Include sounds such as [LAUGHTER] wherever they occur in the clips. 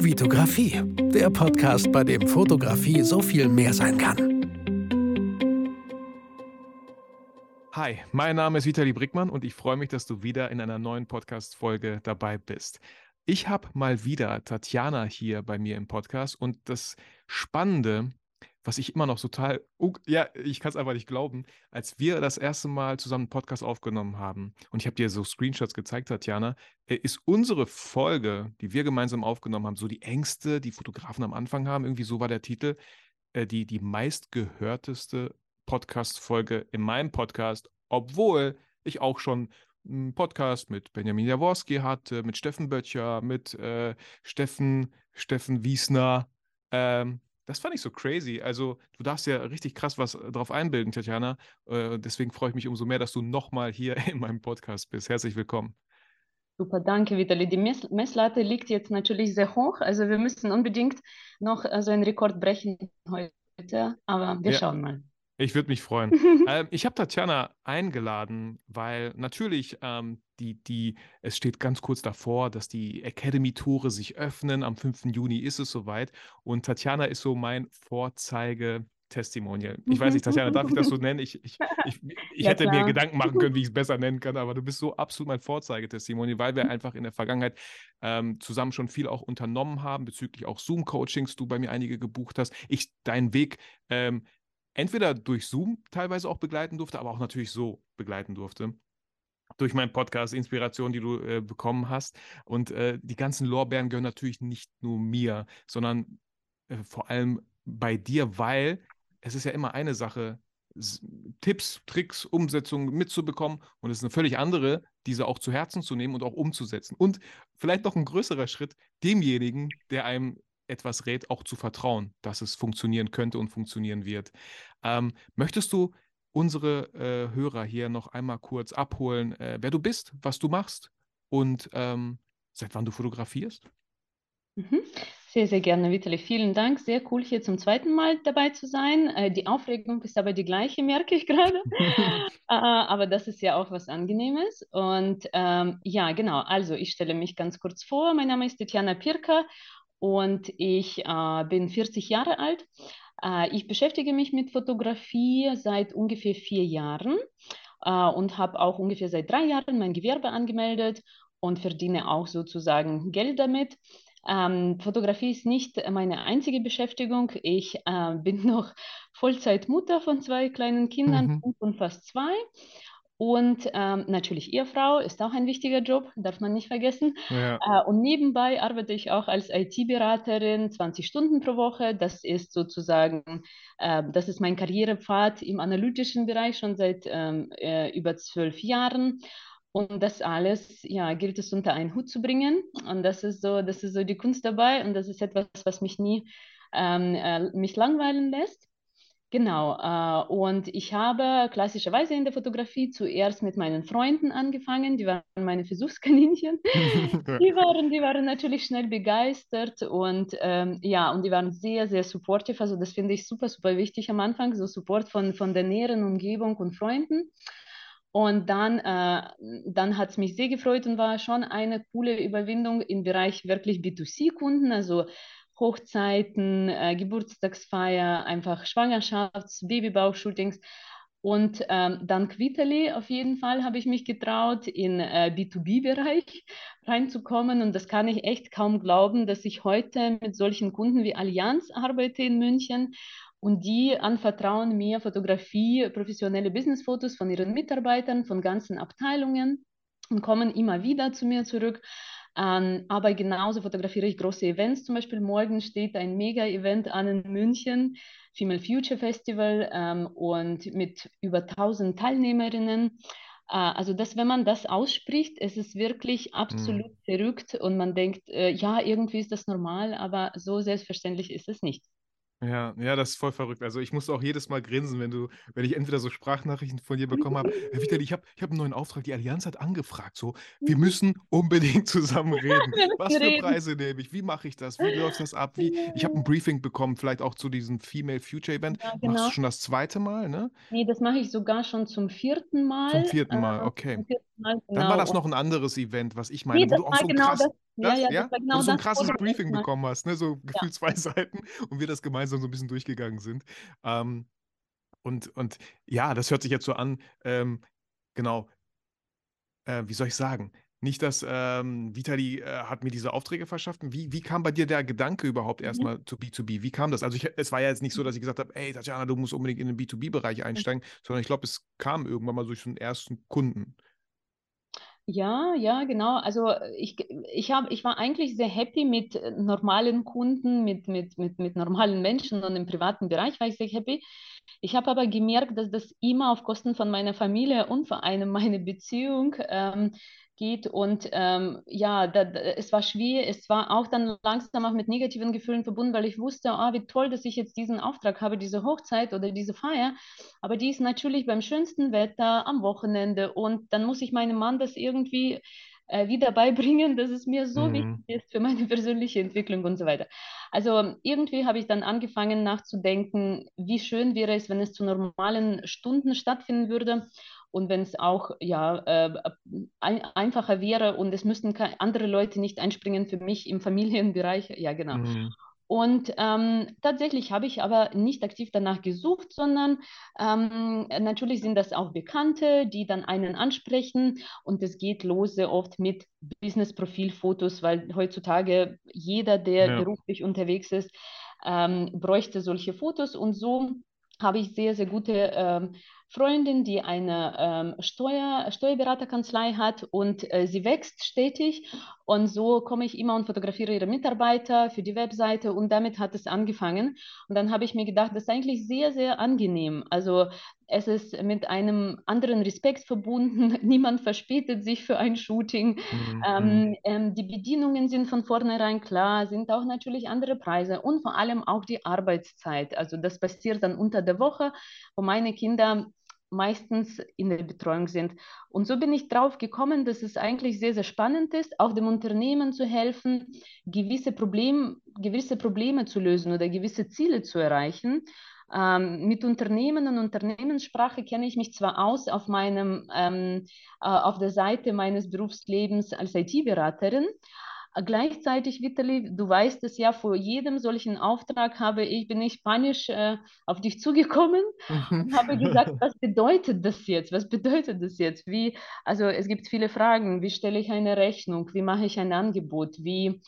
Vitografie, der Podcast, bei dem Fotografie so viel mehr sein kann. Hi, mein Name ist Vitali Brickmann und ich freue mich, dass du wieder in einer neuen Podcast-Folge dabei bist. Ich habe mal wieder Tatjana hier bei mir im Podcast und das Spannende was ich immer noch total, ja, ich kann es einfach nicht glauben, als wir das erste Mal zusammen einen Podcast aufgenommen haben. Und ich habe dir so Screenshots gezeigt, Tatjana, äh, ist unsere Folge, die wir gemeinsam aufgenommen haben, so die Ängste, die Fotografen am Anfang haben, irgendwie so war der Titel, äh, die, die meistgehörteste Podcast-Folge in meinem Podcast, obwohl ich auch schon einen Podcast mit Benjamin Jaworski hatte, mit Steffen Böttcher, mit äh, Steffen, Steffen Wiesner, ähm, das fand ich so crazy. Also, du darfst ja richtig krass was äh, drauf einbilden, Tatjana. Äh, deswegen freue ich mich umso mehr, dass du nochmal hier [LAUGHS] in meinem Podcast bist. Herzlich willkommen. Super, danke, Vitali. Die Mess Messlatte liegt jetzt natürlich sehr hoch. Also, wir müssen unbedingt noch äh, so also einen Rekord brechen heute. Aber wir ja. schauen mal. Ich würde mich freuen. [LAUGHS] ähm, ich habe Tatjana eingeladen, weil natürlich ähm, die, die, es steht ganz kurz davor, dass die Academy-Tore sich öffnen. Am 5. Juni ist es soweit. Und Tatjana ist so mein Vorzeige. Testimonial. Ich weiß nicht, Tatjana, darf ich das so nennen? Ich, ich, ich, [LAUGHS] ich ja, hätte klar. mir Gedanken machen können, [LAUGHS] wie ich es besser nennen kann, aber du bist so absolut mein Vorzeigetestimonial, weil wir mhm. einfach in der Vergangenheit ähm, zusammen schon viel auch unternommen haben, bezüglich auch Zoom-Coachings, du bei mir einige gebucht hast. Ich deinen Weg ähm, entweder durch Zoom teilweise auch begleiten durfte, aber auch natürlich so begleiten durfte. Durch meinen Podcast, Inspiration, die du äh, bekommen hast. Und äh, die ganzen Lorbeeren gehören natürlich nicht nur mir, sondern äh, vor allem bei dir, weil es ist ja immer eine Sache, Tipps, Tricks, Umsetzungen mitzubekommen und es ist eine völlig andere, diese auch zu Herzen zu nehmen und auch umzusetzen. Und vielleicht noch ein größerer Schritt, demjenigen, der einem etwas rät, auch zu vertrauen, dass es funktionieren könnte und funktionieren wird. Ähm, möchtest du unsere äh, Hörer hier noch einmal kurz abholen, äh, wer du bist, was du machst und ähm, seit wann du fotografierst? Mhm. Sehr, sehr gerne, Vitali. Vielen Dank. Sehr cool, hier zum zweiten Mal dabei zu sein. Äh, die Aufregung ist aber die gleiche, [LAUGHS] merke ich gerade. [LAUGHS] äh, aber das ist ja auch was Angenehmes. Und ähm, ja, genau. Also, ich stelle mich ganz kurz vor. Mein Name ist Tatjana Pirka und ich äh, bin 40 Jahre alt. Äh, ich beschäftige mich mit Fotografie seit ungefähr vier Jahren äh, und habe auch ungefähr seit drei Jahren mein Gewerbe angemeldet und verdiene auch sozusagen Geld damit. Ähm, Fotografie ist nicht meine einzige Beschäftigung. Ich äh, [LAUGHS] bin noch Vollzeitmutter von zwei kleinen Kindern, mhm. fünf und fast zwei. Und ähm, natürlich Ehefrau ist auch ein wichtiger Job, darf man nicht vergessen. Ja. Äh, und nebenbei arbeite ich auch als IT-Beraterin 20 Stunden pro Woche. Das ist sozusagen, äh, das ist mein Karrierepfad im analytischen Bereich schon seit ähm, äh, über zwölf Jahren. Und das alles, ja, gilt es unter einen Hut zu bringen. Und das ist so, das ist so die Kunst dabei. Und das ist etwas, was mich nie ähm, äh, mich langweilen lässt. Genau, äh, und ich habe klassischerweise in der Fotografie zuerst mit meinen Freunden angefangen, die waren meine Versuchskaninchen. [LAUGHS] die, waren, die waren natürlich schnell begeistert und ähm, ja, und die waren sehr, sehr supportive. Also das finde ich super, super wichtig am Anfang, so Support von, von der näheren Umgebung und Freunden. Und dann, äh, dann hat es mich sehr gefreut und war schon eine coole Überwindung im Bereich wirklich B2C-Kunden, also Hochzeiten, äh, Geburtstagsfeier, einfach Schwangerschafts-, Babybauch-Shootings. Und ähm, dank Vitali auf jeden Fall habe ich mich getraut, in äh, B2B-Bereich reinzukommen. Und das kann ich echt kaum glauben, dass ich heute mit solchen Kunden wie Allianz arbeite in München. Und die anvertrauen mir Fotografie, professionelle Businessfotos von ihren Mitarbeitern, von ganzen Abteilungen und kommen immer wieder zu mir zurück ähm, aber genauso fotografiere ich große Events. Zum Beispiel morgen steht ein Mega-Event an in München, Female Future Festival ähm, und mit über 1000 Teilnehmerinnen. Äh, also, dass wenn man das ausspricht, es ist wirklich absolut mhm. verrückt und man denkt, äh, ja, irgendwie ist das normal, aber so selbstverständlich ist es nicht. Ja, ja, das ist voll verrückt. Also ich musste auch jedes Mal grinsen, wenn du, wenn ich entweder so Sprachnachrichten von dir bekommen habe. [LAUGHS] Herr Vitali, ich habe ich hab einen neuen Auftrag. Die Allianz hat angefragt. So, wir mhm. müssen unbedingt zusammen reden. [LAUGHS] Was für Preise nehme ich? Wie mache ich das? Wie läuft das ab? Wie, ich habe ein Briefing bekommen, vielleicht auch zu diesem Female Future Event. Ja, genau. Machst du genau. schon das zweite Mal, ne? Nee, das mache ich sogar schon zum vierten Mal. Zum vierten Mal, äh, okay. Zum vierten genau. dann war das noch ein anderes Event, was ich meine, nee, wo du auch so genau krass, das, ja, ja, das genau so ein krasses Briefing bekommen hast, ne? so gefühlt zwei [LAUGHS] Seiten und wir das gemeinsam so ein bisschen durchgegangen sind. Ähm, und, und ja, das hört sich jetzt so an, ähm, genau, äh, wie soll ich sagen? Nicht, dass ähm, Vitali äh, hat mir diese Aufträge verschafft. Wie, wie kam bei dir der Gedanke überhaupt mhm. erstmal zu B2B? Wie kam das? Also ich, es war ja jetzt nicht so, dass ich gesagt habe, ey Tatjana, du musst unbedingt in den B2B-Bereich einsteigen, sondern ich glaube, es kam irgendwann mal durch den ersten Kunden. Ja, ja, genau. Also ich, ich, hab, ich war eigentlich sehr happy mit äh, normalen Kunden, mit, mit, mit, mit normalen Menschen und im privaten Bereich war ich sehr happy. Ich habe aber gemerkt, dass das immer auf Kosten von meiner Familie und vor allem [LAUGHS] meine Beziehung ähm, geht. Und ähm, ja, da, es war schwierig, es war auch dann langsam auch mit negativen Gefühlen verbunden, weil ich wusste, oh, wie toll, dass ich jetzt diesen Auftrag habe, diese Hochzeit oder diese Feier. Aber die ist natürlich beim schönsten Wetter am Wochenende. Und dann muss ich meinem Mann das irgendwie äh, wieder [LAUGHS] beibringen, dass es mir so mhm. wichtig ist für meine [LAUGHS] persönliche Entwicklung und so weiter. Also irgendwie habe ich dann angefangen nachzudenken, wie schön wäre es, wenn es zu normalen Stunden stattfinden würde und wenn es auch ja, äh, ein, einfacher wäre und es müssten andere Leute nicht einspringen für mich im Familienbereich. [LAUGHS] Ja, genau. Mhm. Und ähm, tatsächlich habe ich aber nicht aktiv danach gesucht, sondern ähm, natürlich sind das auch Bekannte, die dann einen ansprechen. Und es geht los sehr oft mit Business-Profil-Fotos, weil heutzutage jeder, der ja. beruflich unterwegs ist, ähm, bräuchte solche Fotos. Und so habe ich sehr, sehr gute ähm, Freundin, die eine ähm, Steuer, Steuerberaterkanzlei hat und äh, sie wächst stetig. Und so komme ich immer und fotografiere ihre Mitarbeiter für die Webseite und damit hat es angefangen. Und dann habe ich mir gedacht, das ist eigentlich sehr, sehr angenehm. Also es ist mit einem anderen Respekt verbunden. [LAUGHS] Niemand verspätet sich für ein Shooting. Mhm. Ähm, ähm, die Bedienungen sind von vornherein klar, sind auch natürlich andere Preise und vor allem auch die Arbeitszeit. Also das passiert dann unter der Woche, wo meine Kinder meistens in der Betreuung sind. Und so bin ich drauf gekommen, dass es eigentlich sehr, sehr spannend ist, auch dem Unternehmen zu helfen, gewisse, Problem, gewisse Probleme zu lösen oder gewisse Ziele zu erreichen. Ähm, mit Unternehmen und Unternehmenssprache kenne ich mich zwar aus auf meinem, ähm, äh, auf der Seite meines Berufslebens als IT-Beraterin, Gleichzeitig, Vitali, du weißt es ja, vor jedem solchen Auftrag habe ich, bin ich panisch äh, auf dich zugekommen und habe gesagt, was bedeutet das jetzt? Was bedeutet das jetzt? Wie, also es gibt viele Fragen. Wie stelle ich eine Rechnung? Wie mache ich ein Angebot? Wie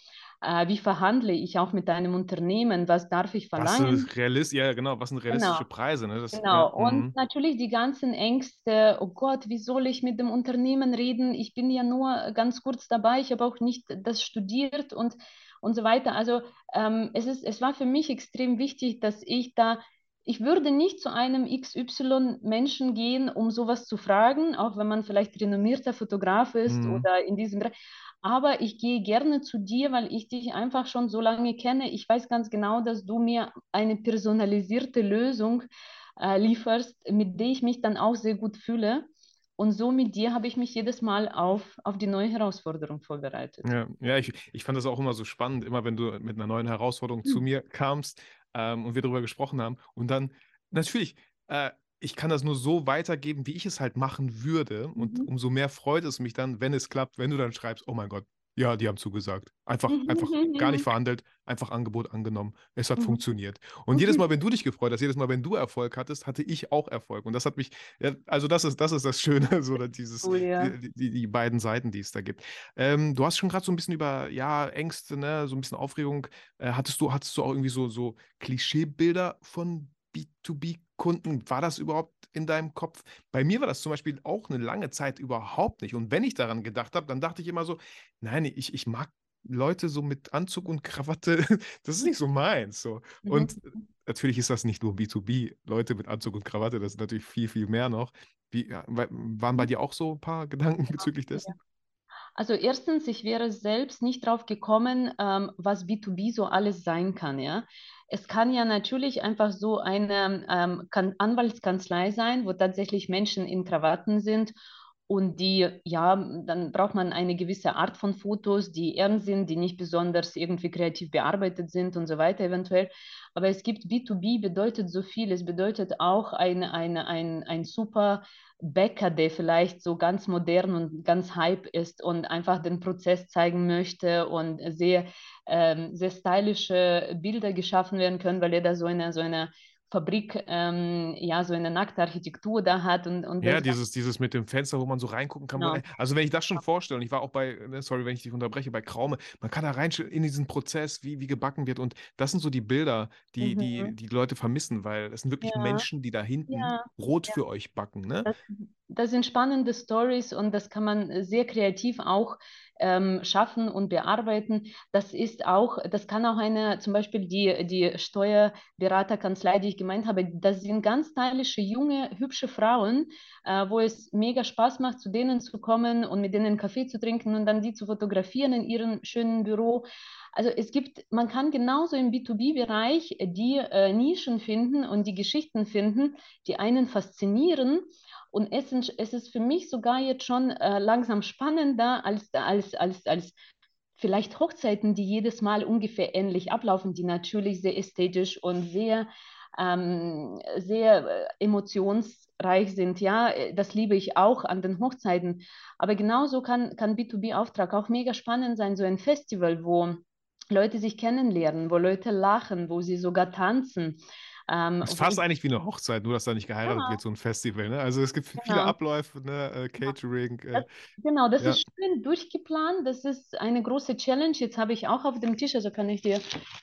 äh, wie verhandle ich auch mit einem Unternehmen, was darf ich verlangen. Was sind realist ja, genau, was sind realistische genau. Preise? Ne? Das, genau, ja, und mhm. natürlich die ganzen Ängste, oh Gott, wie soll ich mit dem Unternehmen reden? Ich bin ja nur ganz kurz dabei, ich habe auch nicht das studiert und, und so weiter. Also ähm, es, ist, es war für mich extrem wichtig, dass ich da ich würde nicht zu einem XY-Menschen gehen, um sowas zu fragen, auch wenn man vielleicht renommierter Fotograf ist mhm. oder in diesem Bereich aber ich gehe gerne zu dir, weil ich dich einfach schon so lange kenne. Ich weiß ganz genau, dass du mir eine personalisierte Lösung äh, lieferst, mit der ich mich dann auch sehr gut fühle. Und so mit dir habe ich mich jedes Mal auf, auf die neue Herausforderung vorbereitet. Ja, ja ich, ich fand das auch immer so spannend, immer wenn du mit einer neuen Herausforderung mhm. zu mir kamst ähm, und wir darüber gesprochen haben. Und dann, natürlich, äh, ich kann das nur so weitergeben, wie ich es halt machen würde. Und mhm. umso mehr freut es mich dann, wenn es klappt, wenn du dann schreibst, oh mein Gott, ja, die haben zugesagt. Einfach, einfach gar nicht verhandelt, einfach Angebot angenommen. Es hat mhm. funktioniert. Und jedes Mal, wenn du dich gefreut hast, jedes Mal, wenn du Erfolg hattest, hatte ich auch Erfolg. Und das hat mich, ja, also das ist, das ist das Schöne, [LAUGHS] so dieses, oh, ja. die, die, die, beiden Seiten, die es da gibt. Ähm, du hast schon gerade so ein bisschen über, ja, Ängste, ne, so ein bisschen Aufregung. Äh, hattest du, hattest du auch irgendwie so, so Klischeebilder von B2B-Kunden, war das überhaupt in deinem Kopf? Bei mir war das zum Beispiel auch eine lange Zeit überhaupt nicht. Und wenn ich daran gedacht habe, dann dachte ich immer so, nein, ich, ich mag Leute so mit Anzug und Krawatte, [LAUGHS] das ist nicht so meins. So. Mhm. Und natürlich ist das nicht nur B2B, Leute mit Anzug und Krawatte, das ist natürlich viel, viel mehr noch. Wie, waren bei dir auch so ein paar Gedanken bezüglich dessen? Also erstens, ich wäre selbst nicht drauf gekommen, ähm, was B2B so alles sein kann, ja. Es kann ja natürlich einfach so eine ähm, Anwaltskanzlei sein, wo tatsächlich Menschen in Krawatten sind und die, ja, dann braucht man eine gewisse Art von Fotos, die ernst sind, die nicht besonders irgendwie kreativ bearbeitet sind und so weiter eventuell. Aber es gibt B2B, bedeutet so viel. Es bedeutet auch ein, ein, ein, ein super Bäcker, der vielleicht so ganz modern und ganz hype ist und einfach den Prozess zeigen möchte und sehr, ähm, sehr stylische Bilder geschaffen werden können, weil er da so eine, so eine Fabrik ähm, ja so eine nackte Architektur da hat und, und ja dieses dieses mit dem Fenster wo man so reingucken kann Genau. also wenn ich das schon vorstelle und ich war auch bei ne, sorry wenn ich dich unterbreche bei Kraume man kann da rein in diesen Prozess wie wie gebacken wird und das sind so die Bilder die die Mhm. die Leute vermissen weil es sind wirklich Ja, Menschen die da hinten ja, Brot ja. für euch backen ne Das, das sind spannende Stories und das kann man sehr kreativ auch ähm, schaffen und bearbeiten. Das ist auch, das kann auch eine, zum Beispiel die, die Steuerberaterkanzlei, die ich gemeint habe, das sind ganz stylische, junge, hübsche Frauen, äh, wo es mega Spaß macht, zu denen zu kommen und mit denen Kaffee zu trinken und dann die zu fotografieren in ihrem schönen Büro. Also es gibt, man kann genauso im B2B-Bereich die äh, Nischen finden und die Geschichten finden, die einen faszinieren. Und es, es ist für mich sogar jetzt schon äh, langsam spannender als, als, als, als vielleicht Hochzeiten, die jedes Mal ungefähr ähnlich ablaufen, die natürlich sehr ästhetisch und sehr, ähm, sehr äh, emotionsreich sind. Ja, äh, das liebe ich auch an den Hochzeiten. Aber genauso kann, kann B2B-Auftrag auch mega spannend sein, so ein Festival, wo Leute sich kennenlernen, wo Leute lachen, wo sie sogar tanzen. Ähm, ist wo fast ich, eigentlich wie eine Hochzeit nur dass da nicht geheiratet ja, wird so ein Festival ne also es gibt viele genau. Abläufe ne äh, Catering Das, äh, genau, das ja ist schön durchgeplant. Das ist eine große Challenge. Jetzt habe ich auch auf dem Tisch, also kann ich dir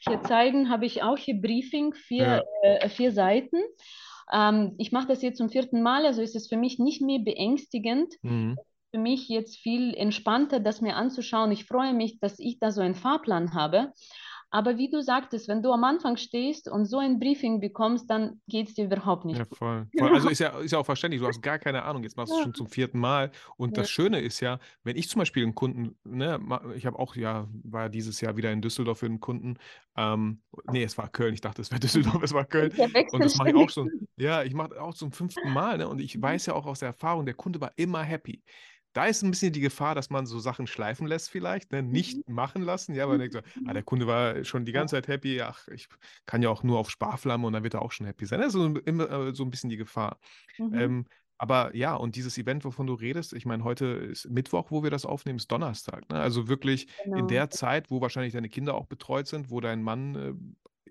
hier zeigen, habe ich auch hier Briefing, vier, ja äh, vier Seiten. Ähm, ich mache das jetzt zum vierten Mal, also ist es für mich nicht mehr beängstigend. mhm. Für mich jetzt viel entspannter, das mir anzuschauen. Ich freue mich, dass ich da so einen Fahrplan habe. Aber wie du sagtest, wenn du am Anfang stehst und so ein Briefing bekommst, dann geht es dir überhaupt Ja, nicht gut. voll. [LAUGHS] voll. Also ist ja, ist ja auch verständlich, du hast gar keine Ahnung, jetzt machst du es Ja, schon zum vierten Mal. Und ja, das Schöne ist ja, wenn ich zum Beispiel einen Kunden, ne, ich habe auch, ja, war ja dieses Jahr wieder in Düsseldorf für einen Kunden. Ähm, nee, es war Köln, ich dachte, es wäre [LAUGHS] Düsseldorf, es war Köln. Und das mache ich auch schon, ja, ich mache auch zum fünften Mal, ne? Und ich weiß ja auch aus der Erfahrung, der Kunde war immer happy. Da ist ein bisschen die Gefahr, dass man so Sachen schleifen lässt vielleicht, ne? Mhm. Nicht machen lassen, ja, weil man denkt so, ah, Mhm. der Kunde war schon die ganze Zeit happy, ach, ich kann ja auch nur auf Sparflamme und dann wird er auch schon happy sein. Das ist so, immer äh, so ein bisschen die Gefahr. Mhm. Ähm, aber ja, und dieses Event, wovon du redest, ich meine, heute ist Mittwoch, wo wir das aufnehmen, ist Donnerstag. Ne? Also wirklich in Genau. der Zeit, wo wahrscheinlich deine Kinder auch betreut sind, wo dein Mann äh,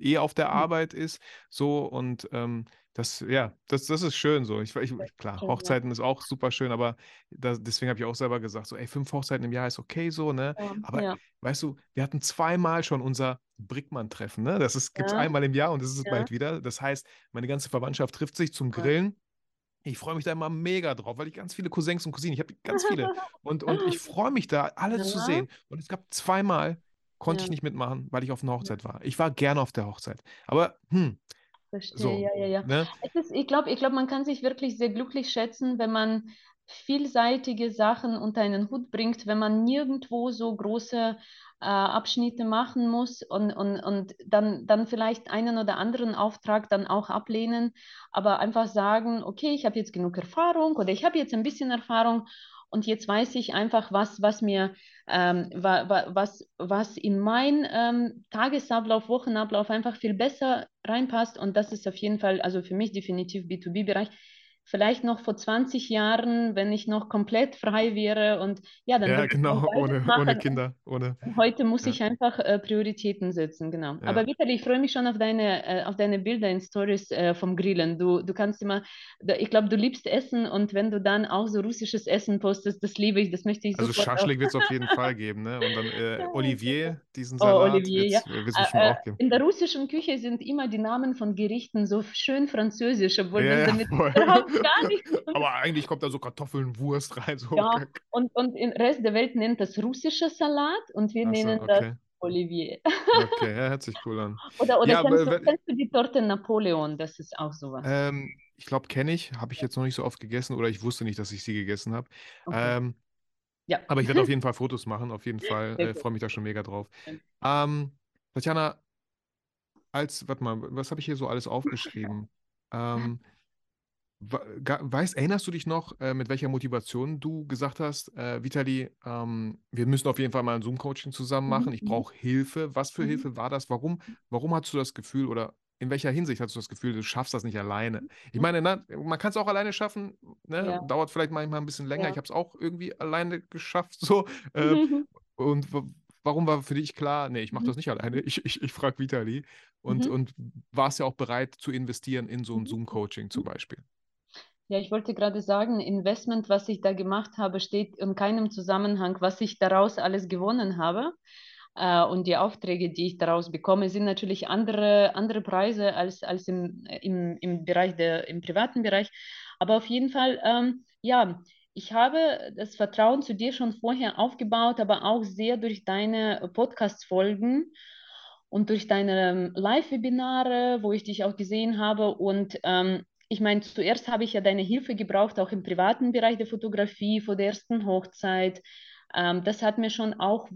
eh auf der Mhm. Arbeit ist, so und ähm, das, ja, das, das ist schön so. Ich, ich, klar. Hochzeiten ist auch super schön, aber das, deswegen habe ich auch selber gesagt, so, ey, fünf Hochzeiten im Jahr ist okay so, ne? Aber ja, weißt du, wir hatten zweimal schon unser Brickmann-Treffen, ne? Das gibt es ja, einmal im Jahr und das ist es ja, bald wieder. Das heißt, meine ganze Verwandtschaft trifft sich zum. Grillen. Ich freue mich da immer mega drauf, weil ich ganz viele Cousins und Cousinen, ich habe ganz viele. [LAUGHS] Und, und ich freue mich da, alle zu Ja, sehen. Und es gab zweimal, konnte ich ja, nicht mitmachen, weil ich auf einer Hochzeit war. Ich war gerne auf der Hochzeit. Aber, hm, verstehe, so, ja, ja, ja. ne? Ist, ich glaube, ich glaub, man kann sich wirklich sehr glücklich schätzen, wenn man vielseitige Sachen unter einen Hut bringt, wenn man nirgendwo so große äh, Abschnitte machen muss und, und, und dann, dann vielleicht einen oder anderen Auftrag dann auch ablehnen, aber einfach sagen, okay, ich habe jetzt genug Erfahrung oder ich habe jetzt ein bisschen Erfahrung und jetzt weiß ich einfach, was, was mir, ähm, wa, wa, was, was in mein ähm, Tagesablauf, Wochenablauf einfach viel besser reinpasst und das ist auf jeden Fall, also für mich definitiv B2B-Bereich. Vielleicht noch vor 20 Jahren, wenn ich noch komplett frei wäre und ja, dann Ja, genau, ohne, ohne. Kinder, ohne, heute muss ja, ich einfach äh, Prioritäten setzen, genau. Aber ja. Vitali, ich freue mich schon auf deine, äh, auf deine Bilder in Stories äh, vom Grillen. Du, du kannst immer, da, ich glaube, du liebst Essen und wenn du dann auch so russisches Essen postest, das liebe ich, das möchte ich Also. Schaschlik wird es auf jeden Fall [LAUGHS] geben, ne? Und dann äh. Olivier, diesen Oh, Salat, Olivier, wird ja. es Äh, bestimmt äh, auch geben. in der russischen Küche sind immer die Namen von Gerichten so schön französisch, obwohl Ja, ja, damit überhaupt [LAUGHS] gar tun Aber eigentlich kommt da so Kartoffeln, Wurst rein, so. Ja, und, und im Rest der Welt nennt das russischer Salat und wir so, nennen das okay. Olivier. Okay, ja, hört sich cool an. [LAUGHS] Oder, oder Ja, kennst aber du, kennst du die Torte Napoleon? Das ist auch sowas. ähm, ich glaube, kenne ich, habe ich jetzt noch nicht so oft gegessen oder ich wusste nicht, dass ich sie gegessen habe. Okay. Ähm, Ja, aber ich werde auf [LAUGHS] jeden Fall Fotos machen, auf jeden Fall. Äh, freue mich da schon mega drauf. Ähm, Tatjana, als, warte mal, was habe ich hier so alles aufgeschrieben? Ähm, Weißt, erinnerst du dich noch, äh, mit welcher Motivation du gesagt hast, äh, Vitali, ähm, wir müssen auf jeden Fall mal ein Zoom-Coaching zusammen machen. Ich mhm, mhm. brauche Hilfe. Was für mhm. Hilfe war das? Warum, warum hast du das Gefühl oder in welcher Hinsicht hast du das Gefühl, du schaffst das nicht alleine? Ich meine, na, man kann es auch alleine schaffen, ne? ja. dauert vielleicht manchmal ein bisschen länger. Ja. Ich habe es auch irgendwie alleine geschafft. [LAUGHS] So. Äh, [LAUGHS] und warum war für dich klar, nee, ich mache das nicht alleine, ich, ich, ich frage Vitali. Und, mhm. und warst ja auch bereit zu investieren in so ein Zoom-Coaching zum Beispiel. Ja, ich wollte gerade sagen, Investment, was ich da gemacht habe, steht in keinem Zusammenhang, was ich daraus alles gewonnen habe. Äh, und die Aufträge, die ich daraus bekomme, sind natürlich andere, andere Preise als, als im, im, im Bereich der, im privaten Bereich. Aber auf jeden Fall, ähm, ja, ich habe das Vertrauen zu dir schon vorher aufgebaut, aber auch sehr durch deine Podcast-Folgen und durch deine ähm, Live-Webinare, wo ich dich auch gesehen habe. Und ähm, ich meine, zuerst habe ich ja deine Hilfe gebraucht, auch im privaten Bereich der Fotografie, vor der ersten Hochzeit. Ähm, das hat mir schon auch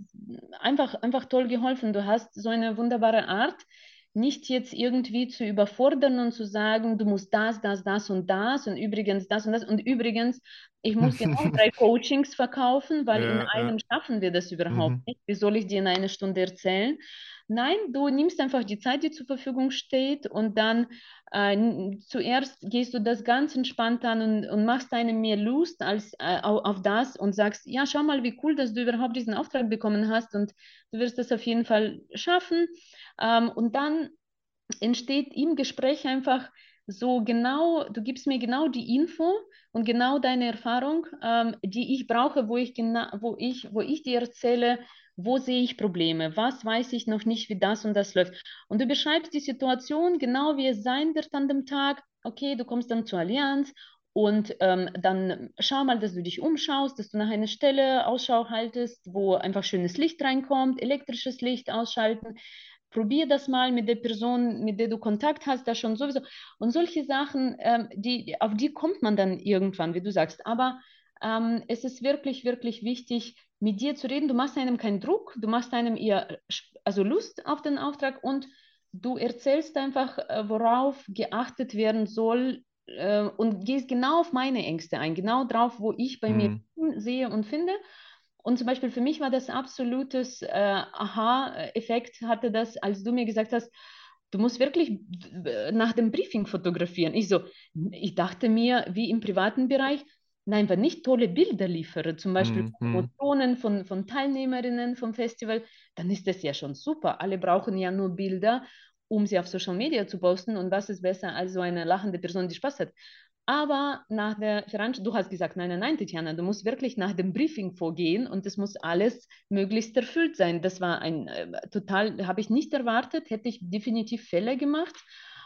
einfach, einfach toll geholfen. Du hast so eine wunderbare Art, nicht jetzt irgendwie zu überfordern und zu sagen, du musst das, das, das und das und übrigens das und das und übrigens, ich muss genau drei [LAUGHS] Coachings verkaufen, weil ja, in einem ja. schaffen wir das überhaupt mhm. nicht. Wie soll ich dir in einer Stunde erzählen? Nein, du nimmst einfach die Zeit, die zur Verfügung steht und dann äh, zuerst gehst du das ganz entspannt an und, und machst eine mehr Lust als äh, auf, auf, das und sagst, ja, schau mal, wie cool, dass du überhaupt diesen Auftrag bekommen hast und du wirst das auf jeden Fall schaffen. Ähm, und dann entsteht im Gespräch einfach so genau, du gibst mir genau die Info und genau deine Erfahrung, ähm, die ich brauche, wo ich, wo, ich, wo ich dir erzähle, wo sehe ich Probleme? Was weiß ich noch nicht, wie das und das läuft? Und du beschreibst die Situation genau, wie es sein wird an dem Tag. Okay, du kommst dann zur Allianz und ähm, dann schau mal, dass du dich umschaust, dass du nach einer Stelle Ausschau haltest, wo einfach schönes Licht reinkommt, elektrisches Licht ausschalten. Probier das mal mit der Person, mit der du Kontakt hast, da schon sowieso. Und solche Sachen, ähm, die, auf die kommt man dann irgendwann, wie du sagst. Aber ähm, es ist wirklich, wirklich wichtig, mit dir zu reden. Du machst einem keinen Druck, du machst einem eher also Lust auf den Auftrag und du erzählst einfach, äh, worauf geachtet werden soll äh, und gehst genau auf meine Ängste ein, genau drauf, wo ich bei mhm. mir sehe und finde. Und zum Beispiel für mich war das absolutes äh, Aha-Effekt, hatte das, als du mir gesagt hast, du musst wirklich nach dem Briefing fotografieren. Ich so, ich dachte mir, wie im privaten Bereich, Nein, wenn ich tolle Bilder liefere, zum Beispiel mhm. Promotionen von, von Teilnehmerinnen vom Festival, dann ist das ja schon super. Alle brauchen ja nur Bilder, um sie auf Social Media zu posten. Und was ist besser als so eine lachende Person, die Spaß hat? Aber nach der Veranstaltung, du hast gesagt, nein, nein, nein, Tatjana, du musst wirklich nach dem Briefing vorgehen und es muss alles möglichst erfüllt sein. Das war ein äh, total, habe ich nicht erwartet, hätte ich definitiv Fälle gemacht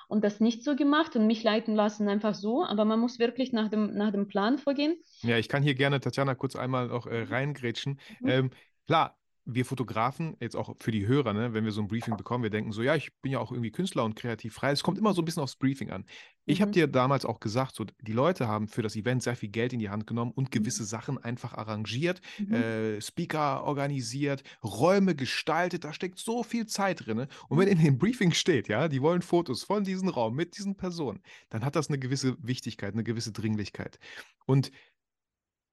und das nicht so gemacht und mich leiten lassen einfach so, aber man muss wirklich nach dem, nach dem Plan vorgehen. Ja, ich kann hier gerne Tatjana kurz einmal auch äh, reingrätschen. Mhm. Ähm, klar, wir Fotografen, jetzt auch für die Hörer, ne, wenn wir so ein Briefing bekommen, wir denken so, ja, ich bin ja auch irgendwie Künstler und kreativ frei. Es kommt immer so ein bisschen aufs Briefing an. Ich mhm. habe dir damals auch gesagt, so, die Leute haben für das Event sehr viel Geld in die Hand genommen und mhm. gewisse Sachen einfach arrangiert, mhm. äh, Speaker organisiert, Räume gestaltet, da steckt so viel Zeit drin. Und wenn mhm. in dem Briefing steht, ja, die wollen Fotos von diesem Raum mit diesen Personen, dann hat das eine gewisse Wichtigkeit, eine gewisse Dringlichkeit. Und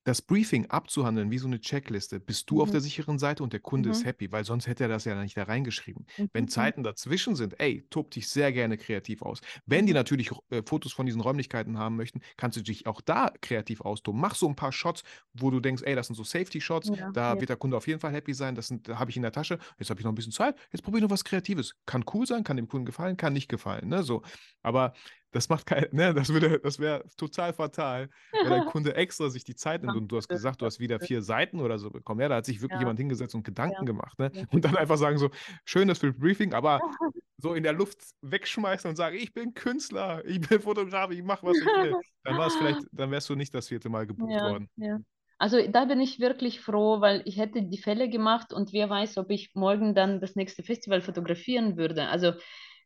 das Briefing abzuhandeln wie so eine Checkliste, bist du auf der mhm. sicheren Seite und der Kunde ist mhm. happy, weil sonst hätte er das ja nicht da reingeschrieben. Wenn mhm. Zeiten dazwischen sind, ey, tob dich sehr gerne kreativ aus. Wenn die natürlich äh, Fotos von diesen Räumlichkeiten haben möchten, kannst du dich auch da kreativ austoben. Mach so ein paar Shots, wo du denkst, ey, das sind so Safety-Shots, Ja, da ja. wird der Kunde auf jeden Fall happy sein, das da habe ich in der Tasche, jetzt habe ich noch ein bisschen Zeit, jetzt probiere ich noch was Kreatives. Kann cool sein, kann dem Kunden gefallen, kann nicht gefallen, ne, so. Aber das macht kein, ne, das würde, das wäre total fatal, wenn der [LAUGHS] Kunde extra sich die Zeit nimmt und du hast gesagt, du hast wieder vier Seiten oder so bekommen. Ja, da hat sich wirklich ja. jemand hingesetzt und Gedanken ja. gemacht, ne? Und dann einfach sagen so, schön das für Briefing, aber [LAUGHS] so in der Luft wegschmeißen und sagen, ich bin Künstler, ich bin Fotograf, ich mache, was ich will. Dann war es vielleicht, [LAUGHS] dann wärst du nicht das vierte Mal gebucht ja, worden. Ja. Also da bin ich wirklich froh, weil ich hätte die Fälle gemacht und wer weiß, ob ich morgen dann das nächste Festival fotografieren würde. Also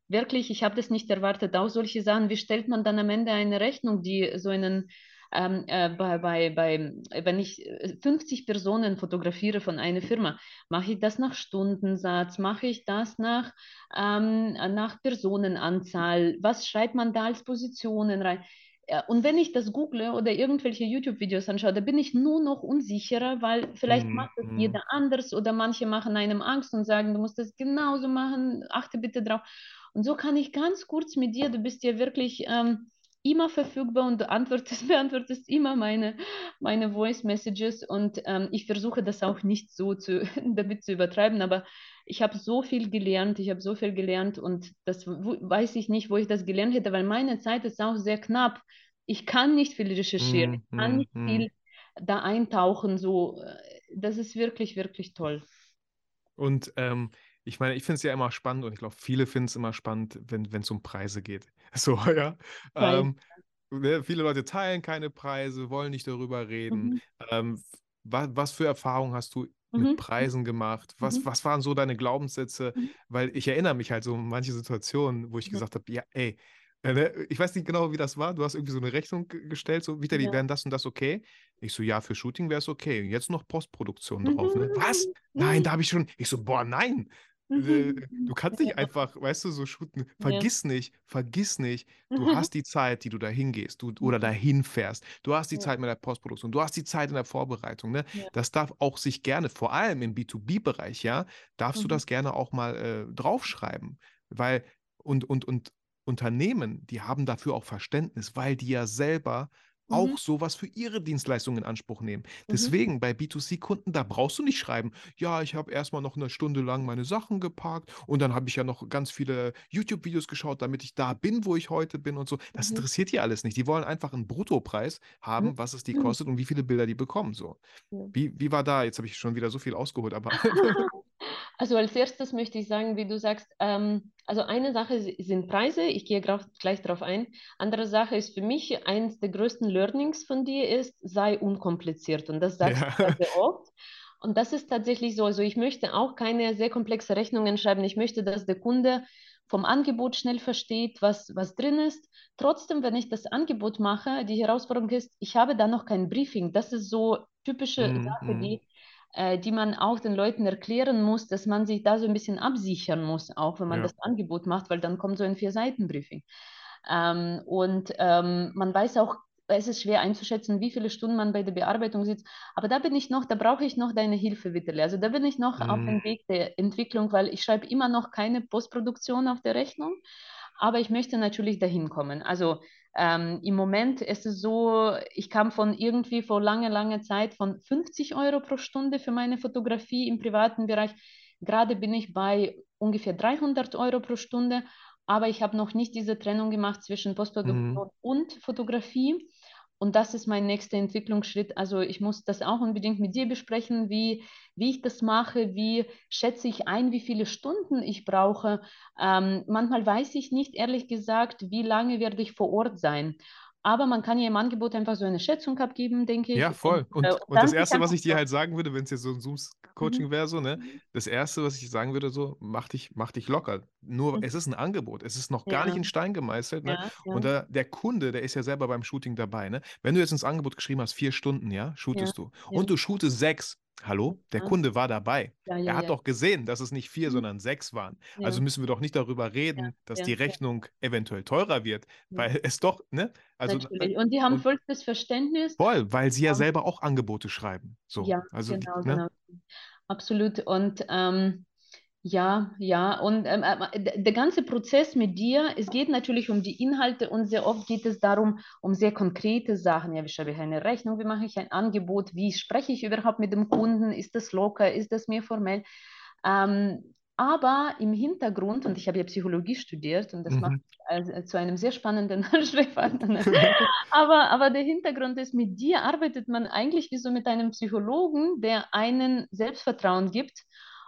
wirklich, ich habe das nicht erwartet, auch solche Sachen, wie stellt man dann am Ende eine Rechnung, die so einen, ähm, äh, bei, bei, bei, wenn ich 50 äh, Personen fotografiere von einer Firma, mache ich das nach Stundensatz, mache ich das nach, ähm, nach Personenanzahl, was schreibt man da als Positionen rein? ja, und wenn ich das google oder irgendwelche YouTube-Videos anschaue, da bin ich nur noch unsicherer, weil vielleicht Mhm, macht das mhm. jeder anders oder manche machen einem Angst und sagen, du musst das genauso machen, achte bitte drauf. Und so kann ich ganz kurz mit dir, du bist ja wirklich ähm, immer verfügbar und du antwortest, [LAUGHS] beantwortest immer meine, meine Voice Messages und ähm, ich versuche das auch nicht so zu, [LAUGHS] damit zu übertreiben, aber ich habe so viel gelernt, ich habe so viel gelernt und das weiß ich nicht, wo ich das gelernt hätte, weil meine Zeit ist auch sehr knapp. Ich kann nicht viel recherchieren, ich Mhm, kann nicht mhm. viel da eintauchen, so. äh, Das ist wirklich, wirklich toll. Und ähm, ich meine, ich finde es ja immer spannend und ich glaube, viele finden es immer spannend, wenn es um Preise geht. [LAUGHS] So, ja. Ähm, ne, viele Leute teilen keine Preise, wollen nicht darüber reden. Mhm. Ähm, wa was für Erfahrungen hast du mit Mhm. Preisen gemacht? Was, Mhm. was waren so deine Glaubenssätze? Mhm. Weil ich erinnere mich halt so an manche Situationen, wo ich Mhm. gesagt habe, ja, ey, äh, ne, ich weiß nicht genau, wie das war. Du hast irgendwie so eine Rechnung ge- gestellt, so, Vitali, Ja. wären das und das okay? Ich so, ja, für Shooting wäre es okay. Jetzt noch Postproduktion drauf, ne? Mhm. Was? Nein, da habe ich schon. Ich so, boah, nein. Äh. [LAUGHS] Du kannst nicht einfach, weißt du, so shooten. Ja. Vergiss nicht, vergiss nicht, du [LAUGHS] hast die Zeit, die du da hingehst du, oder dahin fährst. Du hast die Ja. Zeit mit der Postproduktion, du hast die Zeit in der Vorbereitung. Ne? Ja. Das darf auch sich gerne, vor allem im B2B-Bereich, ja, darfst du Mhm. das gerne auch mal äh, draufschreiben. Weil, und, und, und Unternehmen, die haben dafür auch Verständnis, weil die ja selber Mhm. auch sowas für ihre Dienstleistungen in Anspruch nehmen. Mhm. Deswegen bei B2C-Kunden, da brauchst du nicht schreiben, ja, ich habe erstmal noch eine Stunde lang meine Sachen geparkt und dann habe ich ja noch ganz viele YouTube-Videos geschaut, damit ich da bin, wo ich heute bin und so. Das Mhm. interessiert die alles nicht. Die wollen einfach einen Bruttopreis haben, was es die Mhm. kostet und wie viele Bilder die bekommen. So. Wie, wie war da? Jetzt habe ich schon wieder so viel ausgeholt, aber [LAUGHS] [LAUGHS] Also als erstes möchte ich sagen, wie du sagst, ähm, also eine Sache si- sind Preise, ich gehe gleich darauf ein. Andere Sache ist für mich, eines der größten Learnings von dir ist, sei unkompliziert. Und das sagst Ja. du sehr oft. Und das ist tatsächlich so. Also ich möchte auch keine sehr komplexe Rechnungen schreiben. Ich möchte, dass der Kunde vom Angebot schnell versteht, was, was drin ist. Trotzdem, wenn ich das Angebot mache, die Herausforderung ist, ich habe da noch kein Briefing. Das ist so typische Mm, Sache, mm. die äh, die man auch den Leuten erklären muss, dass man sich da so ein bisschen absichern muss, auch wenn man Ja. das Angebot macht, weil dann kommt so ein Vier-Seiten-Briefing. Ähm, und ähm, man weiß auch, es ist schwer einzuschätzen, wie viele Stunden man bei der Bearbeitung sitzt. Aber da bin ich noch, da brauche ich noch deine Hilfe, Vitali. Also da bin ich noch auf Mm. dem Weg der Entwicklung, weil ich schreibe immer noch keine Postproduktion auf der Rechnung. Aber ich möchte natürlich dahin kommen. Also ähm, im Moment ist es so, ich kam von irgendwie vor langer, langer Zeit von 50 Euro pro Stunde für meine Fotografie im privaten Bereich. Gerade bin ich bei ungefähr 300 Euro pro Stunde, aber ich habe noch nicht diese Trennung gemacht zwischen Postproduktion und Fotografie. Und das ist mein nächster Entwicklungsschritt. Also ich muss das auch unbedingt mit dir besprechen, wie, wie ich das mache, wie schätze ich ein, wie viele Stunden ich brauche. Ähm, manchmal weiß ich nicht, ehrlich gesagt, wie lange werde ich vor Ort sein. Aber man kann ja im Angebot einfach so eine Schätzung abgeben, denke ich. Ja, voll. Und, äh, Und, und dann das Erste, was ich dir halt sagen würde, wenn es jetzt so ein Zooms-Coaching Mhm. wäre, so, ne? Das Erste, was ich sagen würde, so, mach dich, mach dich locker. Nur, Mhm. es ist ein Angebot. Es ist noch gar Ja. nicht in Stein gemeißelt, ne? Ja, ja. Und da, der Kunde, der ist ja selber beim Shooting dabei, ne? Wenn du jetzt ins Angebot geschrieben hast, vier Stunden, ja, shootest du. Und du shootest sechs. Hallo? Der Ja. Kunde war dabei. Ja, Er ja, hat ja. doch gesehen, dass es nicht vier, Mhm. sondern sechs waren. Also müssen wir doch nicht darüber reden, dass die. Rechnung eventuell teurer wird, weil es doch, ne? Also Natürlich. Und die haben vollstes Verständnis. voll, weil sie ja Ja. selber auch Angebote schreiben. So, Ja, also, genau, ne? genau. Absolut. Und ähm, ja, ja. Und ähm, äh, der ganze Prozess mit dir, es geht natürlich um die Inhalte und sehr oft geht es darum, um sehr konkrete Sachen. Ja, wie schreibe ich eine Rechnung? Wie mache ich ein Angebot? Wie spreche ich überhaupt mit dem Kunden? Ist das locker? Ist das mehr formell? Ähm, aber im Hintergrund, und ich habe ja Psychologie studiert und das Mhm. macht also zu einem sehr spannenden [LAUGHS] ne? [LAUGHS] Aber, aber der Hintergrund ist, mit dir arbeitet man eigentlich wie so mit einem Psychologen, der einen Selbstvertrauen gibt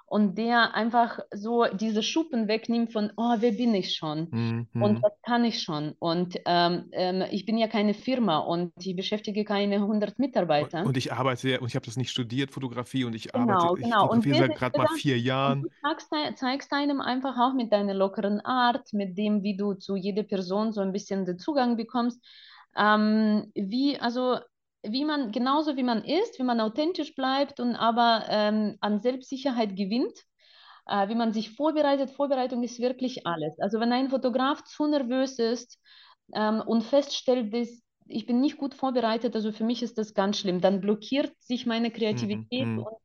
und der einfach so diese Schuppen wegnimmt von, oh, wer bin ich schon? Mhm. Und was kann ich schon? Und ähm, ähm, ich bin ja keine Firma und ich beschäftige keine 100 Und, Mitarbeiter. und ich arbeite ja, und ich habe das nicht studiert, Fotografie, und ich Genau, arbeite, ich genau. Und fotografiere seit gerade mal vier Und Jahren. du zeigst, zeigst einem einfach auch mit deiner lockeren Art, mit dem, wie du zu jeder Person so ein bisschen den Zugang bekommst, ähm, wie, also, wie man, genauso wie man ist, wie man authentisch bleibt und aber ähm, an Selbstsicherheit gewinnt, äh, wie man sich vorbereitet. Vorbereitung ist wirklich alles. Also wenn ein Fotograf zu nervös ist ähm, und feststellt, dass ich bin nicht gut vorbereitet, also für mich ist das ganz schlimm. Dann blockiert sich meine Mhm, Kreativität mhm. und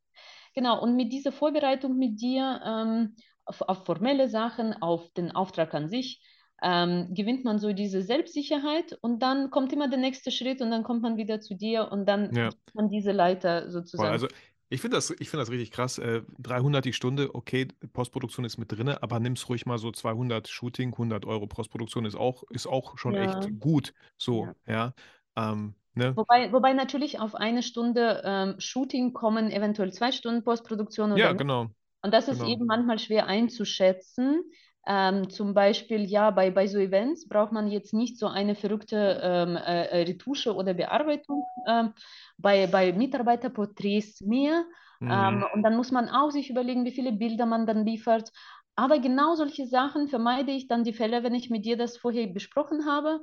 genau, und mit dieser Vorbereitung mit dir ähm, auf, auf formelle Sachen, auf den Auftrag an sich, ähm, gewinnt man so diese Selbstsicherheit und dann kommt immer der nächste Schritt und dann kommt man wieder zu dir und dann Ja. man diese Leiter sozusagen. Also ich finde das, ich finde das richtig krass. Äh, 300 die Stunde, okay, Postproduktion ist mit drin, aber nimm's ruhig mal so 200 Shooting, 100 Euro Postproduktion ist auch, ist auch schon Ja. echt gut. So, Ja. ja. Ähm, ne? Wobei, wobei natürlich auf eine Stunde ähm, Shooting kommen eventuell zwei Stunden Postproduktion oder Ja, genau. Und das ist Genau. eben manchmal schwer einzuschätzen. Ähm, zum Beispiel, ja, bei, bei so Events braucht man jetzt nicht so eine verrückte ähm, äh, äh, Retusche oder Bearbeitung. Ähm, bei, bei Mitarbeiterporträts mehr. Ähm, Mhm. und dann muss man auch sich überlegen, wie viele Bilder man dann liefert. Aber genau solche Sachen vermeide ich dann die Fälle, wenn ich mit dir das vorher besprochen habe.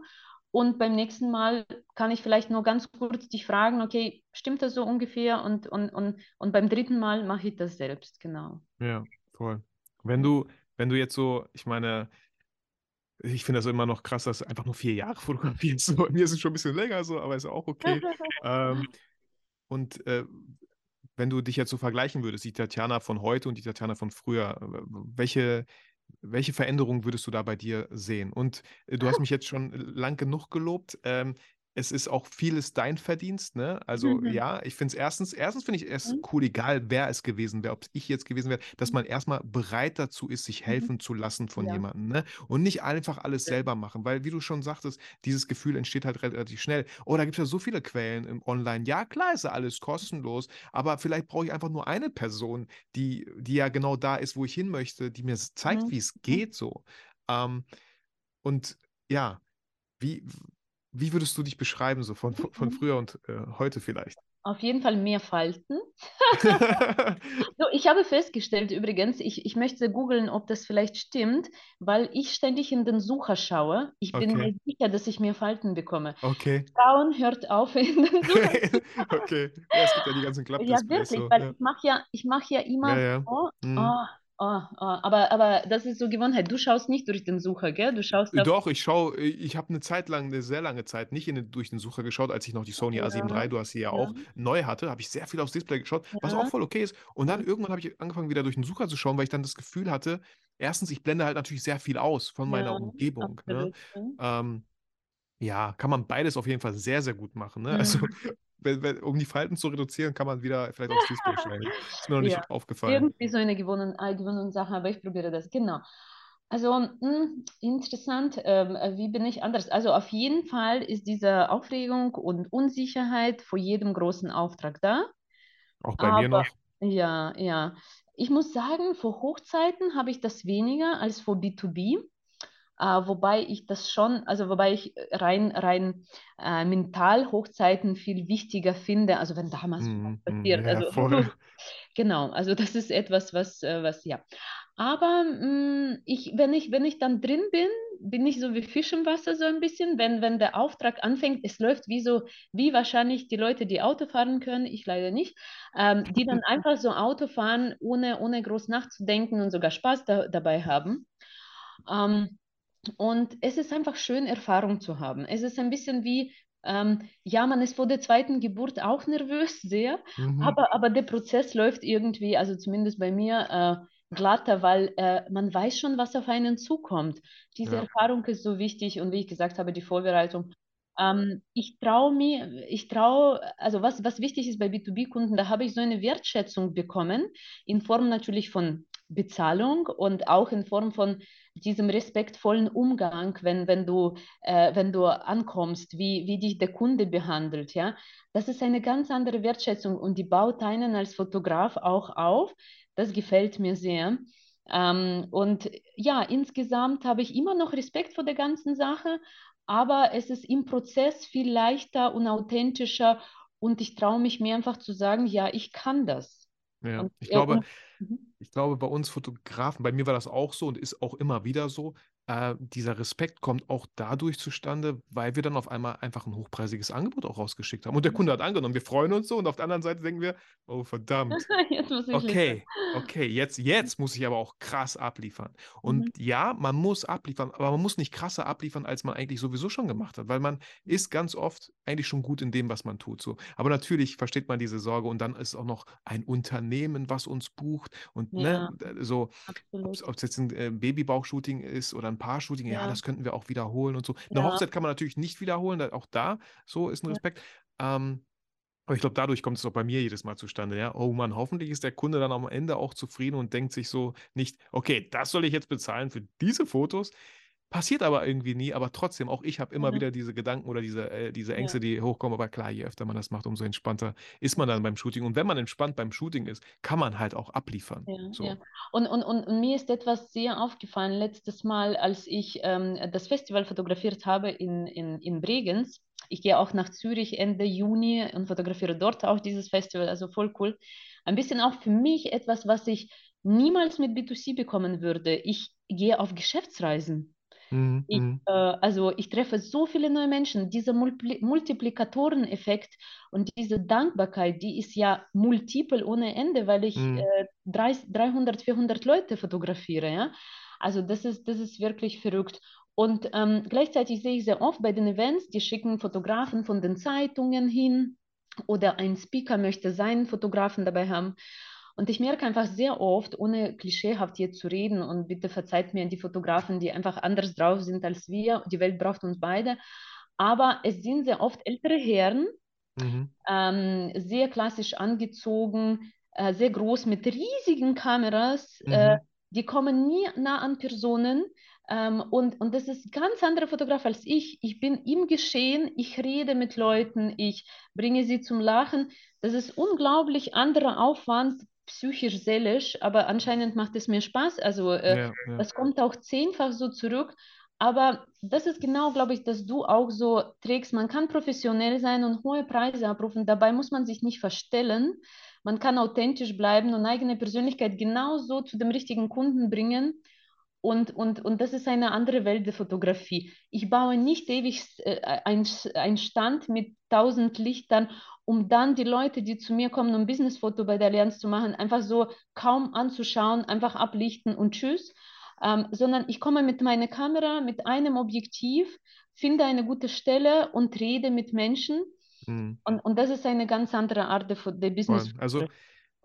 Und beim nächsten Mal kann ich vielleicht nur ganz kurz dich fragen, okay, stimmt das so ungefähr? Und, und, und, und beim dritten Mal mache ich das selbst, genau. Ja, voll. Wenn du, wenn du jetzt so, ich meine, ich finde das immer noch krass, dass du einfach nur vier Jahre [LAUGHS] fotografierst. So, mir ist es schon ein bisschen länger so, aber ist auch okay. [LAUGHS] Ähm, und äh, wenn du dich jetzt so vergleichen würdest, die Tatjana von heute und die Tatjana von früher, welche, welche Veränderung würdest du da bei dir sehen? Und äh, du hast [LAUGHS] mich jetzt schon lang genug gelobt. Ähm, es ist auch vieles dein Verdienst, ne? Also Mhm. ja, ich finde es erstens, erstens finde ich es Mhm. cool, egal wer es gewesen wäre, ob es ich jetzt gewesen wäre, dass man erstmal bereit dazu ist, sich Mhm. helfen zu lassen von Ja. jemandem, ne? Und nicht einfach alles Ja. selber machen, weil wie du schon sagtest, dieses Gefühl entsteht halt relativ schnell. Oh, da gibt es ja so viele Quellen im Online. Ja, klar ist ja alles kostenlos, aber vielleicht brauche ich einfach nur eine Person, die, die ja genau da ist, wo ich hin möchte, die mir zeigt, Mhm. wie es Mhm. geht so. Ähm, und ja, wie, wie würdest du dich beschreiben, so von, von Mhm. früher und äh, heute vielleicht? Auf jeden Fall mehr Falten. [LAUGHS] So, ich habe festgestellt übrigens, ich, ich möchte googeln, ob das vielleicht stimmt, weil ich ständig in den Sucher schaue. Ich bin Okay, mir sicher, dass ich mehr Falten bekomme. okay. Frauen, hört auf, [LAUGHS] in den [LAUGHS] Sucher. Okay. Ja, es gibt ja die ganzen Ja, Klappdisplays wirklich, so. weil Ja, ich mache ja, ich mache ja ja. immer, ja. oh, Mhm. oh, oh, oh, aber, aber das ist so Gewohnheit. Du schaust nicht durch den Sucher, gell? Du schaust auf, Doch, ich schaue, ich habe eine Zeit lang, eine sehr lange Zeit nicht in den, durch den Sucher geschaut, als ich noch die Sony A7 ja, III, du hast sie ja ja, auch, neu hatte, habe ich sehr viel aufs Display geschaut, was auch ja, voll okay ist. Und dann ja, irgendwann habe ich angefangen, wieder durch den Sucher zu schauen, weil ich dann das Gefühl hatte, erstens, ich blende halt natürlich sehr viel aus von meiner ja, Umgebung. Ne? ja. Ähm, ja, kann man beides auf jeden Fall sehr, sehr gut machen. Ne? Also. [LAUGHS] [LAUGHS] wenn, wenn, um die Falten zu reduzieren, kann man wieder vielleicht aufs Display [LAUGHS] steigen. Ist mir noch nicht Ja, aufgefallen. irgendwie so eine gewonnene, äh, Sache, aber ich probiere das, genau. Also mh, interessant, ähm, äh, wie bin ich anders? Also auf jeden Fall ist diese Aufregung und Unsicherheit vor jedem großen Auftrag da. Auch bei mir Aber noch. ja, ja. Ich muss sagen, vor Hochzeiten habe ich das weniger als vor B2B. Äh, wobei ich das schon, also wobei ich rein, rein äh, mental Hochzeiten viel wichtiger finde, also wenn damals was mhm, passiert. ja, Also. [LAUGHS] Genau, also das ist etwas, was, äh, was ja. Aber mh, ich, wenn ich, wenn ich dann drin bin, bin ich so wie Fisch im Wasser so ein bisschen. Wenn, wenn der Auftrag anfängt, es läuft wie so, wie wahrscheinlich die Leute, die Auto fahren können, ich leider nicht, ähm, die dann [LAUGHS] einfach so Auto fahren, ohne, ohne groß nachzudenken und sogar Spaß da, dabei haben. Ähm, und es ist einfach schön, Erfahrung zu haben. Es ist ein bisschen wie, ähm, ja, man ist vor der zweiten Geburt auch nervös, [LAUGHS] sehr, Mhm. aber, aber der Prozess läuft irgendwie, also zumindest bei mir, äh, glatter, weil äh, man weiß schon, was auf einen zukommt. Diese Ja. Erfahrung ist so wichtig und wie ich gesagt habe, die Vorbereitung. Ähm, ich traue mir, ich traue, also was, was wichtig ist bei B2B-Kunden, da habe ich so eine Wertschätzung bekommen, in Form natürlich von Bezahlung und auch in Form von diesem respektvollen Umgang, wenn, wenn, du, äh, wenn du ankommst, wie, wie dich der Kunde behandelt, ja, das ist eine ganz andere Wertschätzung und die baut einen als Fotograf auch auf. Das gefällt mir sehr. Ähm, und ja, insgesamt habe ich immer noch Respekt vor der ganzen Sache, aber es ist im Prozess viel leichter und authentischer und ich traue mich mir einfach zu sagen, ja, ich kann das. Ja, Und, ich glaube, mhm. ich glaube, bei uns Fotografen, bei mir war das auch so und ist auch immer wieder so. Äh, dieser Respekt kommt auch dadurch zustande, weil wir dann auf einmal einfach ein hochpreisiges Angebot auch rausgeschickt haben. Und der Kunde hat angenommen, wir freuen uns so und auf der anderen Seite denken wir, oh verdammt. [LAUGHS] okay, [LAUGHS] okay, jetzt, jetzt muss ich aber auch krass abliefern. Und mhm. ja, man muss abliefern, aber man muss nicht krasser abliefern, als man eigentlich sowieso schon gemacht hat, weil man ist ganz oft eigentlich schon gut in dem, was man tut. So. Aber natürlich versteht man diese Sorge und dann ist auch noch ein Unternehmen, was uns bucht und ne, ja, ne, so, ob es jetzt ein äh, Babybauchshooting ist oder ein Paar-Shooting, ja. ja. das könnten wir auch wiederholen und so. Eine ja. Hochzeit kann man natürlich nicht wiederholen, auch da so ist ein Respekt. Ähm, aber ich glaube, dadurch kommt es auch bei mir jedes Mal zustande, ja. Oh Mann, hoffentlich ist der Kunde dann am Ende auch zufrieden und denkt sich so nicht, okay, das soll ich jetzt bezahlen für diese Fotos. Passiert aber irgendwie nie, aber trotzdem, auch ich habe immer mhm. wieder diese Gedanken oder diese, äh, diese Ängste, ja. die hochkommen. Aber klar, je öfter man das macht, umso entspannter ist man dann beim Shooting. Und wenn man entspannt beim Shooting ist, kann man halt auch abliefern. Ja, so. ja. Und, und, und, und, mir ist etwas sehr aufgefallen letztes Mal, als ich ähm, das Festival fotografiert habe in, in, in Bregenz. Ich gehe auch nach Zürich Ende Juni und fotografiere dort auch dieses Festival, also voll cool. Ein bisschen auch für mich etwas, was ich niemals mit B2C bekommen würde. Ich gehe auf Geschäftsreisen. Mhm. Ich, mhm. äh, also ich treffe so viele neue Menschen. Dieser Multipli Multiplikatoreneffekt und diese Dankbarkeit, die ist ja multiple ohne Ende, weil ich mhm. äh, 300, 300, 400 Leute fotografiere. Ja? Also das ist, das ist wirklich verrückt. Und ähm, gleichzeitig sehe ich sehr oft bei den Events, die schicken Fotografen von den Zeitungen hin oder ein Speaker möchte seinen Fotografen dabei haben. Und ich merke einfach sehr oft, ohne klischeehaft hier zu reden, und bitte verzeiht mir die Fotografen, die einfach anders drauf sind als wir, die Welt braucht uns beide, aber es sind sehr oft ältere Herren, mhm. ähm, sehr klassisch angezogen, äh, sehr groß mit riesigen Kameras, mhm. äh, die kommen nie nah an Personen. Ähm, und, und das ist ganz anderer Fotograf als ich. Ich bin im Geschehen, ich rede mit Leuten, ich bringe sie zum Lachen. Das ist unglaublich anderer Aufwand, psychisch, seelisch, aber anscheinend macht es mir Spaß. Also äh, ja, ja. das kommt auch zehnfach so zurück. Aber das ist genau, glaube ich, dass du auch so trägst. Man kann professionell sein und hohe Preise abrufen. Dabei muss man sich nicht verstellen. Man kann authentisch bleiben und eigene Persönlichkeit genauso zu dem richtigen Kunden bringen. Und, und, und das ist eine andere Welt der Fotografie. Ich baue nicht ewig äh, einen Stand mit tausend Lichtern um dann die Leute, die zu mir kommen, um Businessfoto bei der Allianz zu machen, einfach so kaum anzuschauen, einfach ablichten und tschüss, ähm, sondern ich komme mit meiner Kamera, mit einem Objektiv, finde eine gute Stelle und rede mit Menschen. Mhm. Und, und das ist eine ganz andere Art der, Business. Also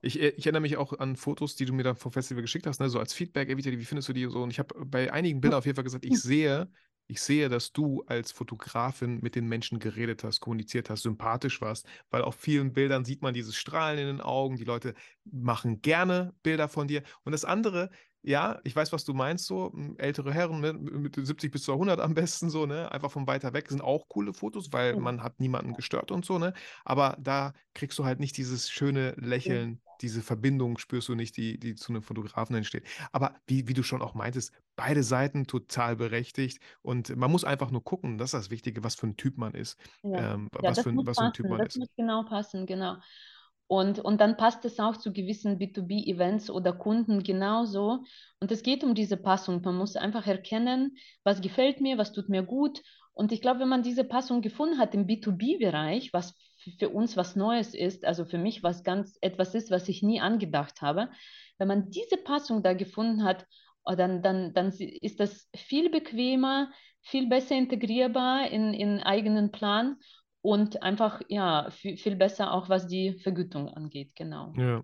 ich, ich, erinnere mich auch an Fotos, die du mir dann vom Festival geschickt hast, ne? so als Feedback, Evita, wie findest du die so? Und ich habe bei einigen Bildern auf jeden Fall gesagt, ich [LAUGHS] sehe, ich sehe, dass du als Fotografin mit den Menschen geredet hast, kommuniziert hast, sympathisch warst, weil auf vielen Bildern sieht man dieses Strahlen in den Augen. Die Leute machen gerne Bilder von dir. Und das andere, ja, ich weiß, was du meinst, so hm, ältere Herren mit, mit 70 bis zu 100 am besten so, ne, einfach von weiter weg sind auch coole Fotos, weil man hat niemanden gestört und so, ne, aber da kriegst du halt nicht dieses schöne Lächeln, diese Verbindung spürst du nicht, die, die zu einem Fotografen entsteht. Aber wie, wie du schon auch meintest, beide Seiten total berechtigt und man muss einfach nur gucken, das ist das Wichtige, was für ein Typ man ist, ja. ähm, ja, was, für, was für ein Typ man das ist. Das muss genau passen, genau. Und, und dann passt es auch zu gewissen B2B-Events oder Kunden genauso. Und es geht um diese Passung. Man muss einfach erkennen, was gefällt mir, was tut mir gut. Und ich glaube, wenn man diese Passung gefunden hat im B2B-Bereich, was für uns was Neues ist, also für mich was ganz etwas ist, was ich nie angedacht habe, wenn man diese Passung da gefunden hat, oh, dann, dann, dann ist das viel bequemer, viel besser integrierbar in, in eigenen Plan und einfach, ja, viel, viel besser auch, was die Vergütung angeht, genau. Ja.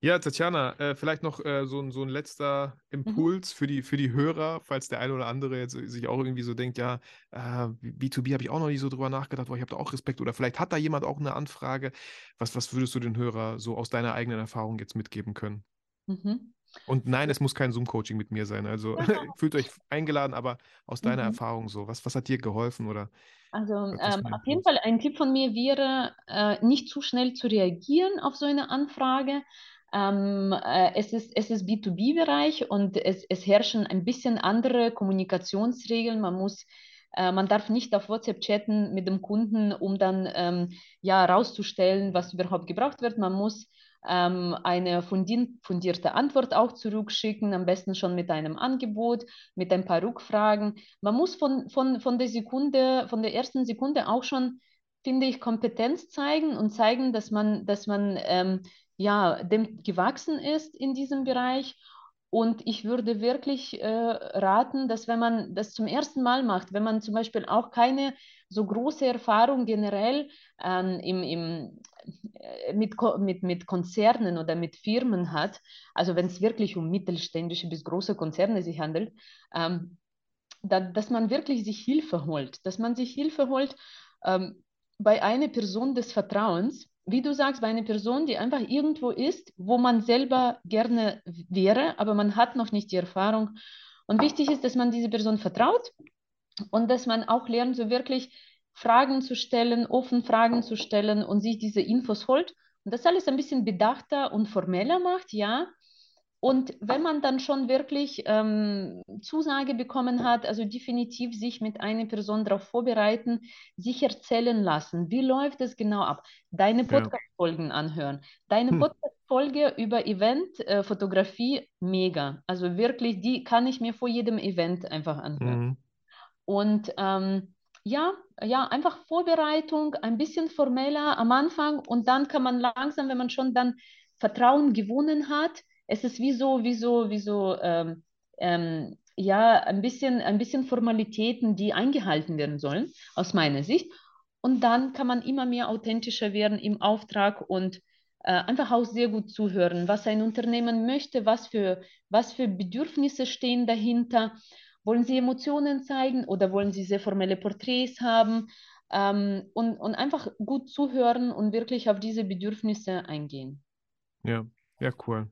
Ja, Tatjana, äh, vielleicht noch äh, so, so ein letzter mhm. Impuls mhm. für, die, für die Hörer, falls der eine oder andere jetzt sich auch irgendwie so denkt, ja, äh, B2B habe ich auch noch nie so drüber nachgedacht, weil ich habe da auch Respekt. Oder vielleicht hat da jemand auch eine Anfrage. Was, was würdest du den Hörer so aus deiner eigenen Erfahrung jetzt mitgeben können? Mhm. Und nein, es muss kein Zoom-Coaching mit mir sein. Also [LAUGHS] fühlt euch eingeladen, aber aus deiner mhm. Erfahrung so. Was, was hat dir geholfen oder? Also ähm, auf jeden Fall ein Tipp von mir wäre, äh, nicht zu schnell zu reagieren auf so eine Anfrage. Ähm, äh, es, ist, es ist B2B-Bereich und es, es herrschen ein bisschen andere Kommunikationsregeln. Man muss äh, man darf nicht auf WhatsApp chatten mit dem Kunden, um dann ähm, ja rauszustellen, was überhaupt gebraucht wird. Man muss ähm, eine fundierte Antwort auch zurückschicken, am besten schon mit einem Angebot, mit ein paar Rückfragen. Man muss von, von, von der Sekunde, von der ersten Sekunde auch schon, finde ich, Kompetenz zeigen und zeigen, dass man, dass man ähm, ja, dem gewachsen ist in diesem Bereich. Und ich würde wirklich äh, raten, dass wenn man das zum ersten Mal macht, wenn man zum Beispiel auch keine so große Erfahrung generell ähm, im, im, äh, mit, mit, mit Konzernen oder mit Firmen hat, also wenn es wirklich um mittelständische bis große Konzerne sich handelt, ähm, da, dass man wirklich sich Hilfe holt, dass man sich Hilfe holt ähm, bei einer Person des Vertrauens, wie du sagst, bei einer Person, die einfach irgendwo ist, wo man selber gerne wäre, aber man hat noch nicht die Erfahrung. Und wichtig ist, dass man diese Person vertraut und dass man auch lernt, so wirklich Fragen zu stellen, offen Fragen zu stellen und sich diese Infos holt. Und das alles ein bisschen bedachter und formeller macht, ja, und wenn man dann schon wirklich ähm, Zusage bekommen hat, also definitiv sich mit einer Person darauf vorbereiten, sich erzählen lassen, wie läuft es genau ab, deine Podcast-Folgen ja. anhören. Deine hm. Podcast-Folge über Event-Fotografie, äh, mega. Also wirklich, die kann ich mir vor jedem Event einfach anhören. Mhm. Und ähm, ja, ja, einfach Vorbereitung, ein bisschen formeller am Anfang und dann kann man langsam, wenn man schon dann Vertrauen gewonnen hat, es ist wie so, wie so, wie so, ähm, ähm, ja, ein bisschen, ein bisschen Formalitäten, die eingehalten werden sollen, aus meiner Sicht. Und dann kann man immer mehr authentischer werden im Auftrag und äh, einfach auch sehr gut zuhören, was ein Unternehmen möchte, was für, was für Bedürfnisse stehen dahinter. Wollen Sie Emotionen zeigen oder wollen Sie sehr formelle Porträts haben? Ähm, und, und einfach gut zuhören und wirklich auf diese Bedürfnisse eingehen. Ja, ja, cool.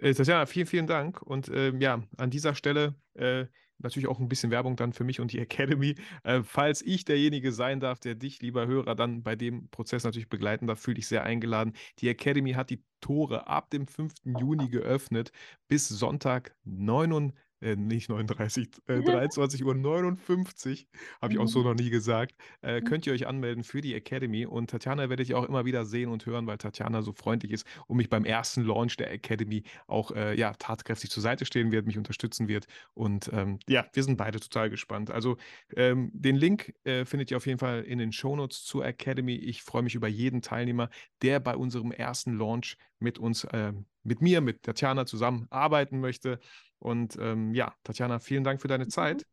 Äh, Tatjana, vielen, vielen Dank. Und äh, ja, an dieser Stelle äh, natürlich auch ein bisschen Werbung dann für mich und die Academy. Äh, falls ich derjenige sein darf, der dich, lieber Hörer, dann bei dem Prozess natürlich begleiten darf, fühle ich sehr eingeladen. Die Academy hat die Tore ab dem 5. Juni geöffnet bis Sonntag 9 äh, nicht 39, äh, 23 Uhr 59, habe ich auch so mhm. noch nie gesagt, äh, mhm. könnt ihr euch anmelden für die Academy. Und Tatjana werdet ihr auch immer wieder sehen und hören, weil Tatjana so freundlich ist und mich beim ersten Launch der Academy auch äh, ja, tatkräftig zur Seite stehen wird, mich unterstützen wird. Und ähm, ja, wir sind beide total gespannt. Also ähm, den Link äh, findet ihr auf jeden Fall in den Shownotes zur Academy. Ich freue mich über jeden Teilnehmer, der bei unserem ersten Launch mit uns, ähm, mit mir, mit Tatjana zusammen arbeiten möchte. Und ähm, ja, Tatjana, vielen Dank für deine mhm. Zeit.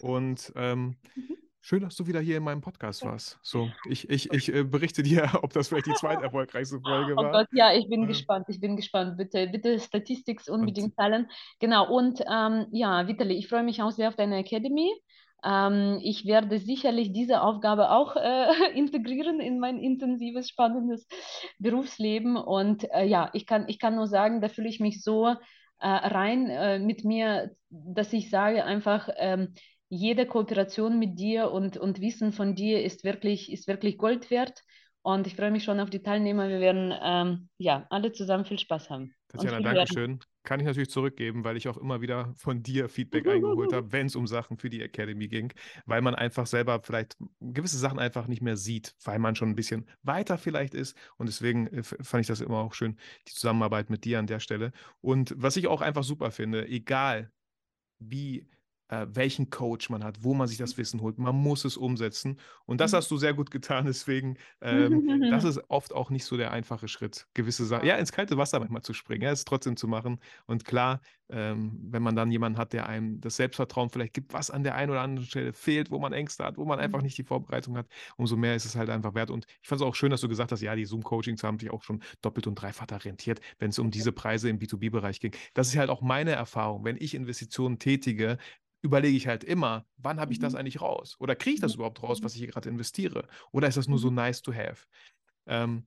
Und ähm, mhm. schön, dass du wieder hier in meinem Podcast warst. So, ich, ich, ich äh, berichte dir, [LAUGHS] ob das vielleicht die zweiterfolgreichste Folge oh war. Oh Gott, ja, ich bin äh, gespannt. Ich bin gespannt. Bitte, bitte Statistik unbedingt teilen. Genau, und ähm, ja, Vitali, ich freue mich auch sehr auf deine Academy. Ähm, ich werde sicherlich diese Aufgabe auch äh, [LAUGHS] integrieren in mein intensives, spannendes Berufsleben. Und äh, ja, ich kann, ich kann nur sagen, da fühle ich mich so äh, rein äh, mit mir, dass ich sage einfach, ähm, jede Kooperation mit dir und, und Wissen von dir ist wirklich, ist wirklich Gold wert. Und ich freue mich schon auf die Teilnehmer. Wir werden ähm, ja alle zusammen viel Spaß haben. Tatjana, danke schön. Kann ich natürlich zurückgeben, weil ich auch immer wieder von dir Feedback [LAUGHS] eingeholt habe, wenn es um Sachen für die Academy ging, weil man einfach selber vielleicht gewisse Sachen einfach nicht mehr sieht, weil man schon ein bisschen weiter vielleicht ist. Und deswegen äh, fand ich das immer auch schön, die Zusammenarbeit mit dir an der Stelle. Und was ich auch einfach super finde, egal wie äh, welchen Coach man hat, wo man sich das Wissen holt. Man muss es umsetzen. Und das mhm. hast du sehr gut getan. Deswegen, ähm, das [LAUGHS] ist oft auch nicht so der einfache Schritt, gewisse Sachen, ja, ins kalte Wasser manchmal zu springen, ja, es trotzdem zu machen. Und klar, ähm, wenn man dann jemanden hat, der einem das Selbstvertrauen vielleicht gibt, was an der einen oder anderen Stelle fehlt, wo man Ängste hat, wo man einfach mhm. nicht die Vorbereitung hat, umso mehr ist es halt einfach wert. Und ich fand es auch schön, dass du gesagt hast, ja, die Zoom-Coachings haben sich auch schon doppelt und dreifach rentiert, wenn es um diese Preise im B2B-Bereich ging. Das ist halt auch meine Erfahrung. Wenn ich Investitionen tätige, überlege ich halt immer, wann habe ich das mhm. eigentlich raus? Oder kriege ich das überhaupt raus, was ich hier gerade investiere? Oder ist das nur so mhm. nice to have? Ähm,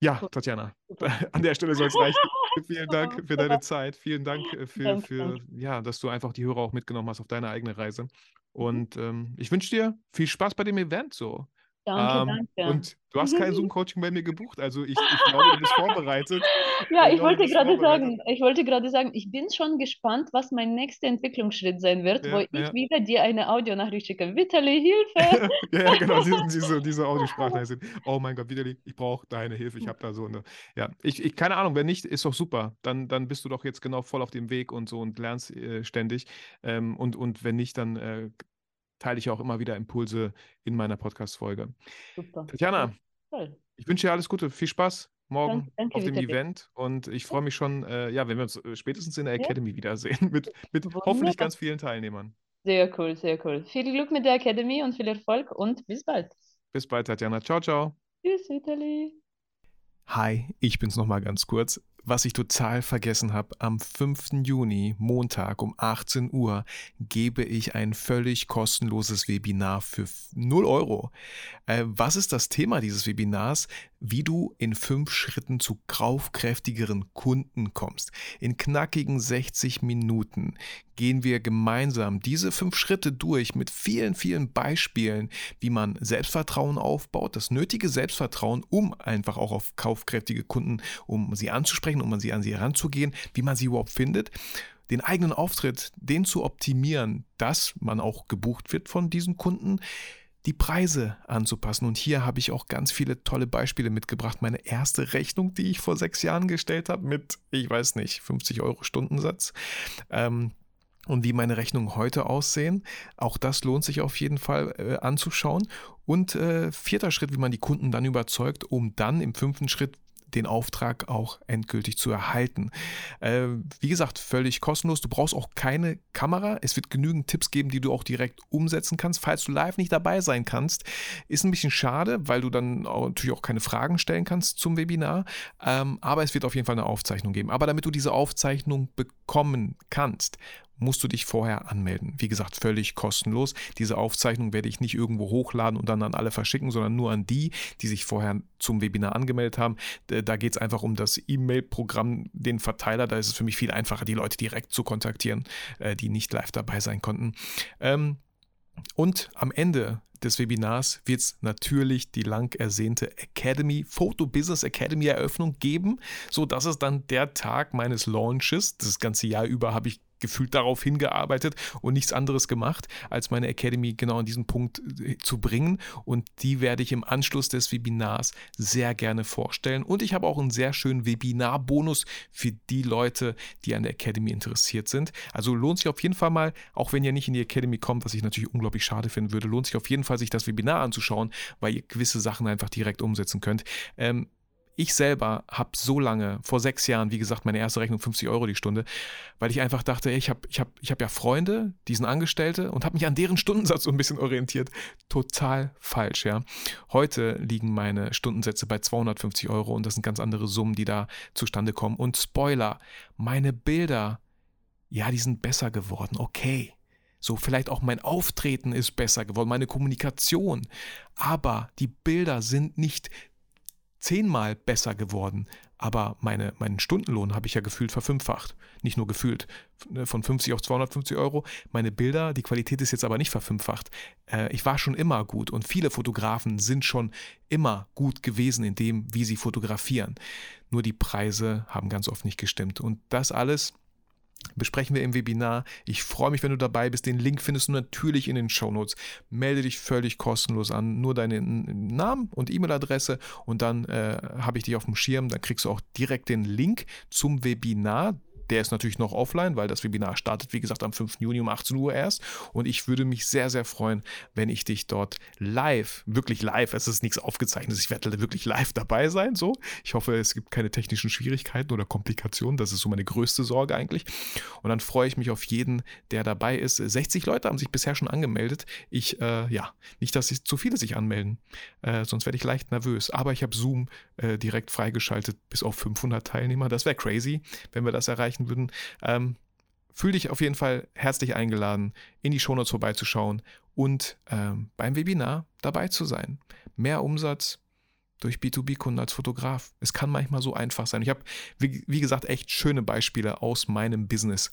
ja, Tatjana, [LAUGHS] an der Stelle soll es reichen. [LAUGHS] Vielen Dank für deine Zeit. Vielen Dank äh, für, für, ja, dass du einfach die Hörer auch mitgenommen hast auf deine eigene Reise. Mhm. Und ähm, ich wünsche dir viel Spaß bei dem Event so. Danke, Ähm, danke. und du hast kein Zoom-Coaching bei mir gebucht, also ich, ich glaube, du bist [LAUGHS] vorbereitet. Ja, Ich ich glaube, wollte gerade sagen, ich wollte gerade sagen, ich bin schon gespannt, was mein nächster Entwicklungsschritt sein wird, wo Ja, ich ja. wieder dir eine Audionachricht schicke. Vitali, Hilfe! [LAUGHS] Ja, ja, genau, diese, diese, [LAUGHS] diese Audiosprachnachrichten. Oh mein Gott, Vitali, ich brauche deine Hilfe. Ich habe da so eine. Ja, ich, ich, keine Ahnung, wenn nicht, ist doch super. Dann, dann bist du doch jetzt genau voll auf dem Weg und so und lernst äh, ständig. Ähm, und, und wenn nicht, dann äh, teile ich auch immer wieder Impulse in meiner Podcast-Folge. Super. Tatjana, Toll. ich wünsche dir alles Gute, viel Spaß morgen Danke, danke, auf dem. Event und ich freue mich schon, äh, ja, wenn wir uns äh, spätestens in der Ja. Academy wiedersehen [LAUGHS] mit, mit Wunderbar. hoffentlich ganz vielen Teilnehmern. Sehr cool, sehr cool. Viel Glück mit der Academy und viel Erfolg und bis bald. Bis bald, Tatjana. Ciao, ciao. Tschüss, Vitali. Hi, ich bin's nochmal ganz kurz. Was ich total vergessen habe, am 5. Juni, Montag um 18 Uhr, gebe ich ein völlig kostenloses Webinar für 0 Euro. Äh, was ist das Thema dieses Webinars? Wie du in fünf Schritten zu kaufkräftigeren Kunden kommst. In knackigen 60 Minuten gehen wir gemeinsam diese fünf Schritte durch mit vielen, vielen Beispielen, wie man Selbstvertrauen aufbaut, das nötige Selbstvertrauen, um einfach auch auf kaufkräftige Kunden, um sie anzusprechen, um an sie an sie heranzugehen, wie man sie überhaupt findet den eigenen Auftritt, den zu optimieren, dass man auch gebucht wird von diesen Kunden, die Preise anzupassen. Und hier habe ich auch ganz viele tolle Beispiele mitgebracht. Meine erste Rechnung, die ich vor sechs Jahren gestellt habe, mit, ich weiß nicht, 50 Euro Stundensatz. Ähm, und wie meine Rechnungen heute aussehen. Auch das lohnt sich auf jeden Fall äh, anzuschauen. Und äh, vierter Schritt, wie man die Kunden dann überzeugt, um dann im fünften Schritt den Auftrag auch endgültig zu erhalten. Äh, wie gesagt, völlig kostenlos. Du brauchst auch keine Kamera. Es wird genügend Tipps geben, die du auch direkt umsetzen kannst. Falls du live nicht dabei sein kannst, ist ein bisschen schade, weil du dann auch, natürlich auch keine Fragen stellen kannst zum Webinar. Ähm, aber es wird auf jeden Fall eine Aufzeichnung geben. Aber damit du diese Aufzeichnung bekommen kannst, musst du dich vorher anmelden. Wie gesagt, völlig kostenlos. Diese Aufzeichnung werde ich nicht irgendwo hochladen und dann an alle verschicken, sondern nur an die, die sich vorher zum Webinar angemeldet haben. Da geht es einfach um das E-Mail-Programm, den Verteiler. Da ist es für mich viel einfacher, die Leute direkt zu kontaktieren, äh, die nicht live dabei sein konnten. Ähm, und am Ende des Webinars wird es natürlich die lang ersehnte Academy, Photo Business Academy Eröffnung geben. So, das ist dann der Tag meines Launches. Das ganze Jahr über habe ich gefühlt darauf hingearbeitet und nichts anderes gemacht, als meine Academy genau an diesen Punkt äh, zu bringen. Und die werde ich im Anschluss des Webinars sehr gerne vorstellen. Und ich habe auch einen sehr schönen Webinar-Bonus für die Leute, die an der Academy interessiert sind. Also lohnt sich auf jeden Fall mal, auch wenn ihr nicht in die Academy kommt, was ich natürlich unglaublich schade finden würde, lohnt sich auf jeden Fall, sich das Webinar anzuschauen, weil ihr gewisse Sachen einfach direkt umsetzen könnt. Ähm, ich selber habe so lange, vor sechs Jahren, wie gesagt, meine erste Rechnung 50 Euro die Stunde, weil ich einfach dachte, ich habe ich hab, ich hab ja Freunde, die sind Angestellte und habe mich an deren Stundensatz so ein bisschen orientiert. Total falsch, ja. Heute liegen meine Stundensätze bei 250 Euro und das sind ganz andere Summen, die da zustande kommen. Und Spoiler, meine Bilder, ja, die sind besser geworden, okay. So, vielleicht auch mein Auftreten ist besser geworden, meine Kommunikation. Aber die Bilder sind nicht zehnmal besser geworden. Aber meine, meinen Stundenlohn habe ich ja gefühlt verfünffacht. Nicht nur gefühlt. Von 50 auf 250 Euro. Meine Bilder, die Qualität ist jetzt aber nicht verfünffacht. Äh, ich war schon immer gut und viele Fotografen sind schon immer gut gewesen in dem, wie sie fotografieren. Nur die Preise haben ganz oft nicht gestimmt. Und das alles besprechen wir im Webinar. Ich freue mich, wenn du dabei bist. Den Link findest du natürlich in den Shownotes. Melde dich völlig kostenlos an, nur deinen Namen und E-Mail-Adresse und dann äh, habe ich dich auf dem Schirm. Dann kriegst du auch direkt den Link zum Webinar. Der ist natürlich noch offline, weil das Webinar startet, wie gesagt, am 5. Juni um 18 Uhr erst. Und ich würde mich sehr, sehr freuen, wenn ich dich dort live, wirklich live, es ist nichts aufgezeichnet, ich werde wirklich live dabei sein. So. Ich hoffe, es gibt keine technischen Schwierigkeiten oder Komplikationen. Das ist so meine größte Sorge eigentlich. Und dann freue ich mich auf jeden, der dabei ist. 60 Leute haben sich bisher schon angemeldet. Ich, äh, ja, nicht, dass sich zu viele sich anmelden, äh, sonst werde ich leicht nervös. Aber ich habe Zoom äh, direkt freigeschaltet bis auf 500 Teilnehmer. Das wäre crazy, wenn wir das erreichen würden. Ähm, fühl dich auf jeden Fall herzlich eingeladen, in die Shownotes vorbeizuschauen und ähm, beim Webinar dabei zu sein. Mehr Umsatz durch B2B-Kunden als Fotograf. Es kann manchmal so einfach sein. Ich habe, wie, wie, gesagt, echt schöne Beispiele aus meinem Business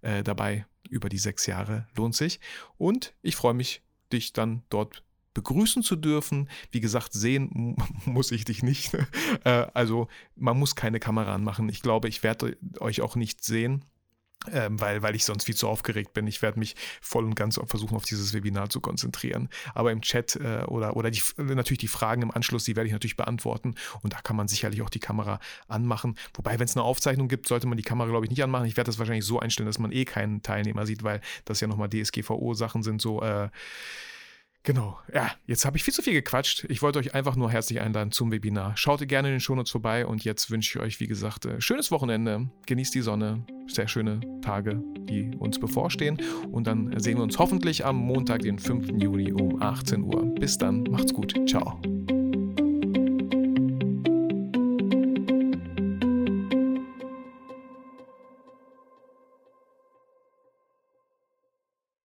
äh, dabei über die sechs Jahre. Lohnt sich. Und ich freue mich, dich dann dort begrüßen zu dürfen. Wie gesagt, sehen [LAUGHS] muss ich dich nicht. Äh, also man muss keine Kamera anmachen. Ich glaube, ich werde euch auch nicht sehen. Ähm, weil, weil ich sonst viel zu aufgeregt bin. Ich werde mich voll und ganz versuchen, auf dieses Webinar zu konzentrieren. Aber im Chat äh, oder, oder die, natürlich die Fragen im Anschluss, die werde ich natürlich beantworten. Und da kann man sicherlich auch die Kamera anmachen. Wobei, wenn es eine Aufzeichnung gibt, sollte man die Kamera, glaube ich, nicht anmachen. Ich werde das wahrscheinlich so einstellen, dass man eh keinen Teilnehmer sieht, weil das ja nochmal DSGVO-Sachen sind, so äh, Genau. Ja, jetzt habe ich viel zu viel gequatscht. Ich wollte euch einfach nur herzlich einladen zum Webinar. Schaut gerne in den Shownotes vorbei und jetzt wünsche ich euch, wie gesagt, äh, schönes Wochenende. Genießt die Sonne. Sehr schöne Tage, die uns bevorstehen. Und dann sehen wir uns hoffentlich am Montag, den 5. Juni um 18 Uhr. Bis dann. Macht's gut. Ciao.